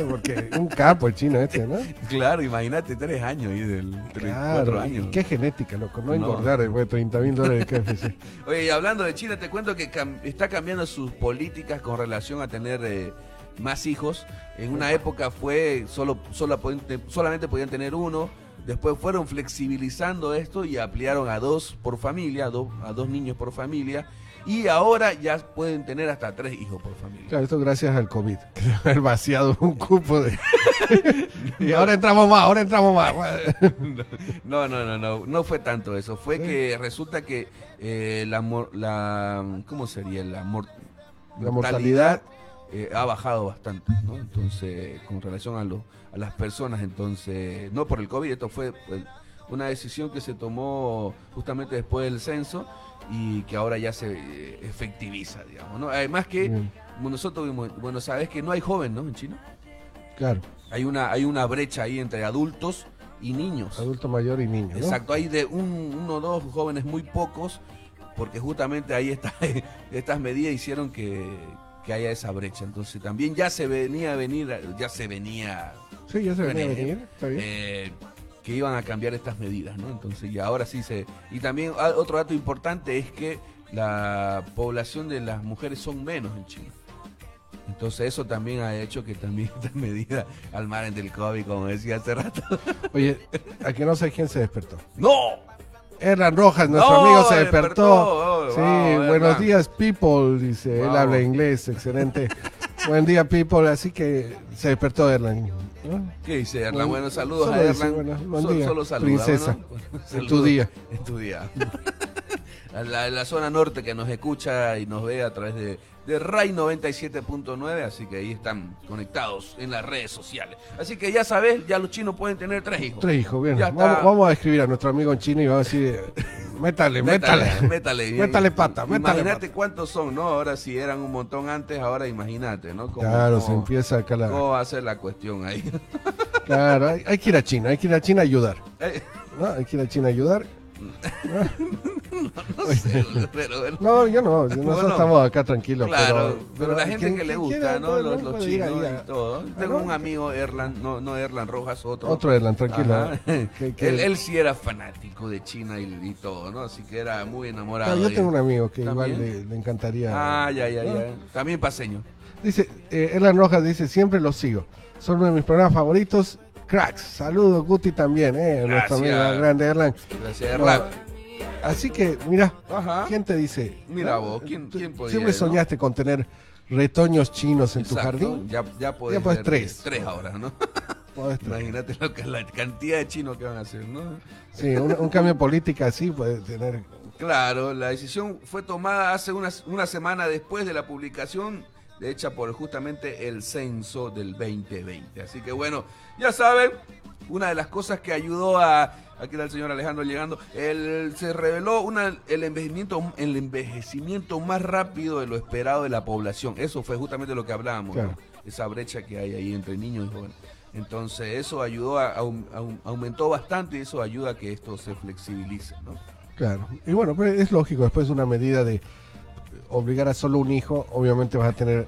Porque un capo el chino este, ¿no? Claro, imagínate, tres años ahí del Claro, años. y qué genética, loco, no No. engordar después de 30 mil dólares de KFC. [LAUGHS] Oye, y hablando de China, te cuento que cam- está cambiando sus políticas con relación a tener eh, más hijos. En una época fue solo, solo solamente podían tener uno. Después fueron flexibilizando esto y ampliaron a dos por familia, a dos, a dos niños por familia. Y ahora ya pueden tener hasta tres hijos por familia. Claro, esto gracias al COVID, [LAUGHS] haber vaciado un cupo de... [LAUGHS] y ahora entramos más, ahora entramos más. [LAUGHS] No, no, no, no, no fue tanto eso. Fue que resulta que eh, la, la, ¿cómo sería? La, mor- La mortalidad. Eh, ha bajado bastante, ¿no? Entonces, con relación a, los a las personas, entonces, no por el COVID, esto fue pues, una decisión que se tomó justamente después del censo y que ahora ya se eh, efectiviza, digamos, ¿no? Además que Bien. nosotros vimos, bueno, sabes que no hay joven, ¿no? En China. Claro, Hay una, hay una brecha ahí entre adultos y niños. adulto mayor y niño, ¿no? Exacto, hay de un, uno o dos jóvenes muy pocos, porque justamente ahí está, [LAUGHS] estas medidas hicieron que, que haya esa brecha. Entonces también ya se venía a venir, ya se venía Sí, ya se venía a venir, está bien. eh, que iban a cambiar estas medidas, ¿no? Entonces ya ahora sí se... Y también ah, otro dato importante es que la población de las mujeres son menos en China. Entonces eso también ha hecho que también [LAUGHS] estas medidas al margen del COVID, como decía hace rato. Oye, a que no sé quién se despertó. ¡No! Erlan Rojas, nuestro No, amigo se despertó. despertó. Oh, sí, wow, buenos Erlan. días, people, dice. Él habla inglés, excelente. [LAUGHS] Buen día, people. Así que se despertó Erlan. ¿Qué dice Erlan? Buen- Bueno, saludos a dice, Erlan. bueno, buen So- día, solo saluda, princesa. bueno. En tu [LAUGHS] día. En tu día. [LAUGHS] a la, la zona norte que nos escucha y nos ve a través de, de RAI 97.9, así que ahí están conectados en las redes sociales. Así que ya sabes, ya los chinos pueden tener tres hijos. Tres hijos, bien. Vamos, está. vamos a escribir a nuestro amigo en chino y vamos a decir, métale, [LAUGHS] métale. métale. [LAUGHS] Métale pata, métale Imagínate cuántos son, ¿no? Ahora si eran un montón antes, ahora imagínate, ¿no? Cómo- Claro, cómo- se empieza acá la... ¿Cómo va a ser la cuestión ahí? Claro, hay, hay que ir a China, hay que ir a China a ayudar. Eh, ¿no? Hay que ir a China a ayudar. [LAUGHS] no sé, pero bueno. No, yo no, nosotros Bueno, estamos acá tranquilos. Claro, pero, pero, la gente que le gusta, ¿no? Los, chinos y todo. Tengo ¿no? un amigo, Erlan, no, no Erlan Rojas, otro. Otro Erlan, tranquilo. Ajá. [LAUGHS] Que- [LAUGHS] que- Él, él sí era fanático de China y, y todo, ¿no? Así que era muy enamorado. Claro, yo de- tengo un amigo que igual le, le encantaría. Ah, ya, ya, ¿no? ya. También paseño. Dice, eh, Erlan Rojas dice, siempre los sigo. Son uno de mis programas favoritos. Cracks, saludos Guti también, eh, nuestro amigo Gracias. grande Erlan. Gracias, No, Erlan. así que, mira, Ajá. ¿quién te dice? Mira ¿no? vos, ¿quién, quién podía? Siempre no? soñaste con tener retoños chinos en tu jardín. Ya, ya podés, Ya podés tres. Tres ahora, ¿no? [LAUGHS] Podés. Imagínate lo que, la cantidad de chinos que van a hacer, ¿no? Sí, un, un cambio de política así puede tener. Claro, la decisión fue tomada hace una, una semana después de la publicación hecha por justamente el censo del 2020. Así que bueno, ya saben, una de las cosas que ayudó a, aquí está el señor Alejandro llegando, el, se reveló una, el, envejecimiento, el envejecimiento más rápido de lo esperado de la población. Eso fue justamente lo que hablábamos, esa brecha que hay ahí entre niños y jóvenes. Entonces eso ayudó, a, aum- aumentó bastante y eso ayuda a que esto se flexibilice, ¿no? Claro. Y bueno, pero es lógico, después de una medida de obligar a solo un hijo, obviamente vas a tener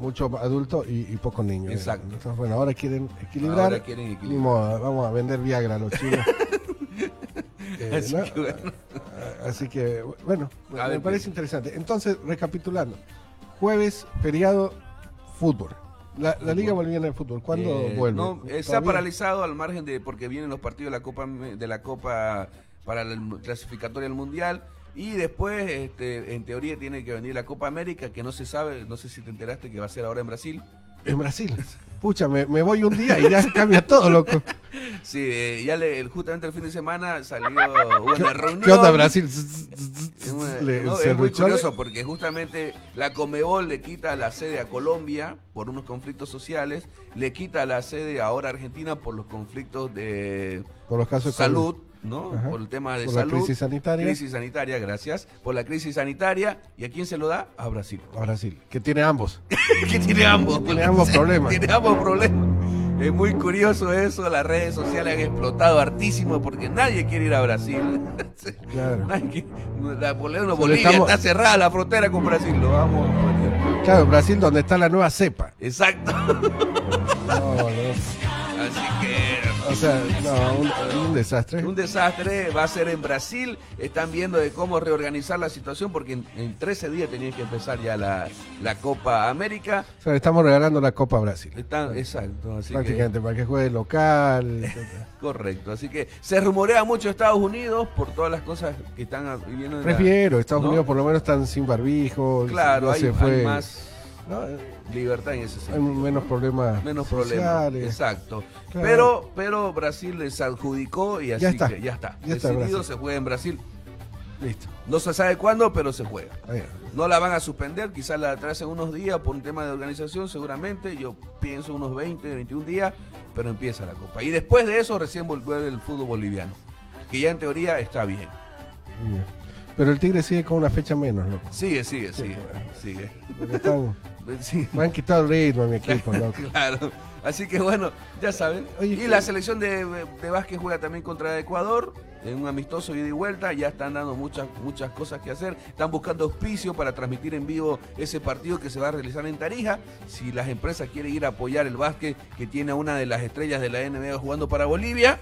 muchos adultos y, y pocos niños. Exacto. Entonces, bueno, ahora quieren equilibrar. Ahora quieren equilibrar. Ni modo, vamos a vender Viagra a los chinos. [LAUGHS] Eh, Así ¿no? que bueno. Ah, Así que, bueno, A me ver, parece ¿qué? interesante. Entonces, recapitulando. Jueves, feriado, fútbol. La, la Liga Boliviana de Fútbol, ¿cuándo Eh, vuelve? no, eh, se ha ¿Todavía? paralizado al margen de porque vienen los partidos de la Copa de la Copa para la clasificatoria al Mundial y después este, en teoría tiene que venir la Copa América que no se sabe, no sé si te enteraste que va a ser ahora en Brasil. En Brasil. Pucha, me, me voy un día y ya [LAUGHS] cambia todo, loco. Sí, eh, ya le, justamente el fin de semana salió [LAUGHS] una reunión. ¿Qué onda, Brasil? [LAUGHS] Le- no, es muy curioso porque justamente la Comebol le quita la sede a Colombia por unos conflictos sociales, le quita la sede ahora a Argentina por los conflictos de Por los casos salud. ¿No? Ajá. Por el tema de Por la salud. crisis sanitaria. Crisis sanitaria, gracias. Por la crisis sanitaria. ¿Y a quién se lo da? A Brasil. A Brasil, que tiene ambos. [LAUGHS] que tiene ambos. [LAUGHS] Tiene ambos problemas. [LAUGHS] Tiene ambos problemas. Es muy curioso eso, las redes sociales han explotado hartísimo porque nadie quiere ir a Brasil. Claro. Nadie la, Bolivia estamos- está cerrada la frontera con Brasil, lo vamos a poner. Claro, Brasil, donde está la nueva cepa. Exacto. No, no. Así que O sea, no, un, un desastre. Un desastre va a ser en Brasil. Están viendo de cómo reorganizar la situación porque en, en 13 días tenía que empezar ya la, la Copa América. O sea, le estamos regalando la Copa a Brasil. Están, exacto, así que, Prácticamente, para que juegue local. [LAUGHS] correcto. Así que se rumorea mucho Estados Unidos por todas las cosas que están viviendo. la- Prefiero, Estados ¿no? Unidos por lo menos están sin barbijo. Claro, no hay, se hay fue, más ¿no? libertad en ese Hay sentido. menos problemas. Menos problemas. Exacto. Claro. Pero, pero Brasil les adjudicó y así Ya está. que ya está. Ya Decidido se juega en Brasil. Listo. No se sabe cuándo, pero se juega. Ahí. No la van a suspender, quizás la atrasen unos días por un tema de organización, seguramente. Yo pienso unos 20, 21 días, pero empieza la Copa. Y después de eso recién vuelve el fútbol boliviano, que ya en teoría está bien. Bien. Pero el Tigre sigue con una fecha menos, loco. Sigue, sigue, sigue. sigue. Están- [LAUGHS] Sí. Me han quitado el ritmo a mi equipo, [LAUGHS] loco. Claro. Así que bueno, ya saben. y la selección de, de básquet juega también contra Ecuador. En un amistoso ida y vuelta, ya están dando muchas, muchas cosas que hacer. Están buscando auspicio para transmitir en vivo ese partido que se va a realizar en Tarija. Si las empresas quieren ir a apoyar el básquet que tiene a una de las estrellas de la NBA jugando para Bolivia,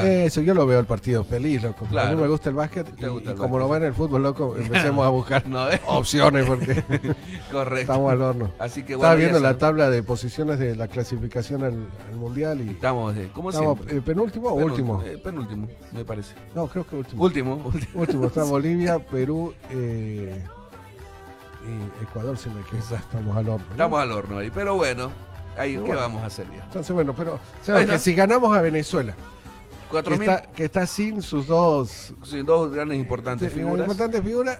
Eso, yo lo veo el partido feliz, loco. A mí me gusta el básquet y, gusta y el como lo va en el fútbol, loco, [LAUGHS] empecemos a buscar No, ¿eh? opciones porque [LAUGHS] correcto. estamos al horno. Así que Estaba bueno, ya viendo la tabla de posiciones de la clasificación al, al mundial y Estamos, eh, ¿cómo estamos eh, penúltimo o Penúltimo, último. penúltimo, me parece. No, creo que último. Último, [LAUGHS] último. Último, está Bolivia, Perú y Ecuador, si me equivoco. Estamos al horno. ¿no? Estamos al horno ahí. Pero bueno, ahí, ¿qué bueno. vamos a hacer ya? Entonces, bueno, pero ¿sabes Bueno. que si ganamos a Venezuela, Que está, que está sin sus dos Sí, dos grandes importantes sí, figuras importantes figuras,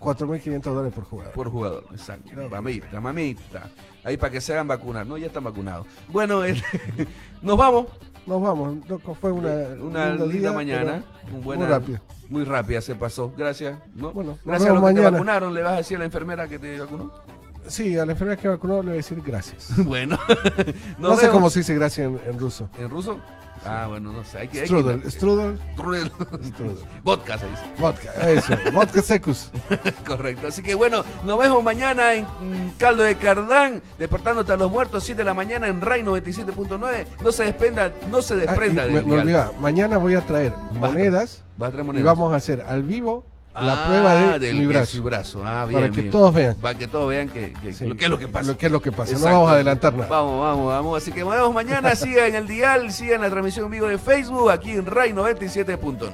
4.500 dólares por jugador. por jugador. Exacto. Mamita, mamita. Ahí para que se hagan vacunar. No, ya están vacunados. Bueno, eh, [LAUGHS] nos vamos. Nos vamos, fue una, Una linda día, mañana. pero Un buena- Muy rápido. Muy rápida se pasó. Gracias. ¿no? Bueno, Gracias a los vemos que te mañana. vacunaron. ¿Le vas a decir a la enfermera que te vacunó? Sí, a la enfermera que vacunó le voy a decir gracias. [LAUGHS] bueno. [LAUGHS] no sé cómo se dice gracias en, en ruso. ¿En ruso? Ah, bueno, no sé. Hay que, hay que- Strudel, strudel, Strudel. Strudel. Vodka se dice. vodka, eso, vodka secus. [LAUGHS] Correcto. Así que bueno, nos vemos mañana en Caldo de Cardán, despertándote a los muertos, 7 de la mañana en RAI 97.9. No se desprenda, no se Ah, desprenda y del me, me olvidaba, mañana voy a traer monedas Va a traer y monedas. vamos a hacer al vivo la prueba de ah, del, mi brazo. Brazo. Ah, bien, para que todos vean. Para que todos vean que, lo, que es lo que pasa. No vamos a adelantar. Vamos, vamos, vamos. Así que nos vemos mañana. [LAUGHS] sigan el dial, sigan la transmisión vivo de Facebook aquí en RAI 97.9.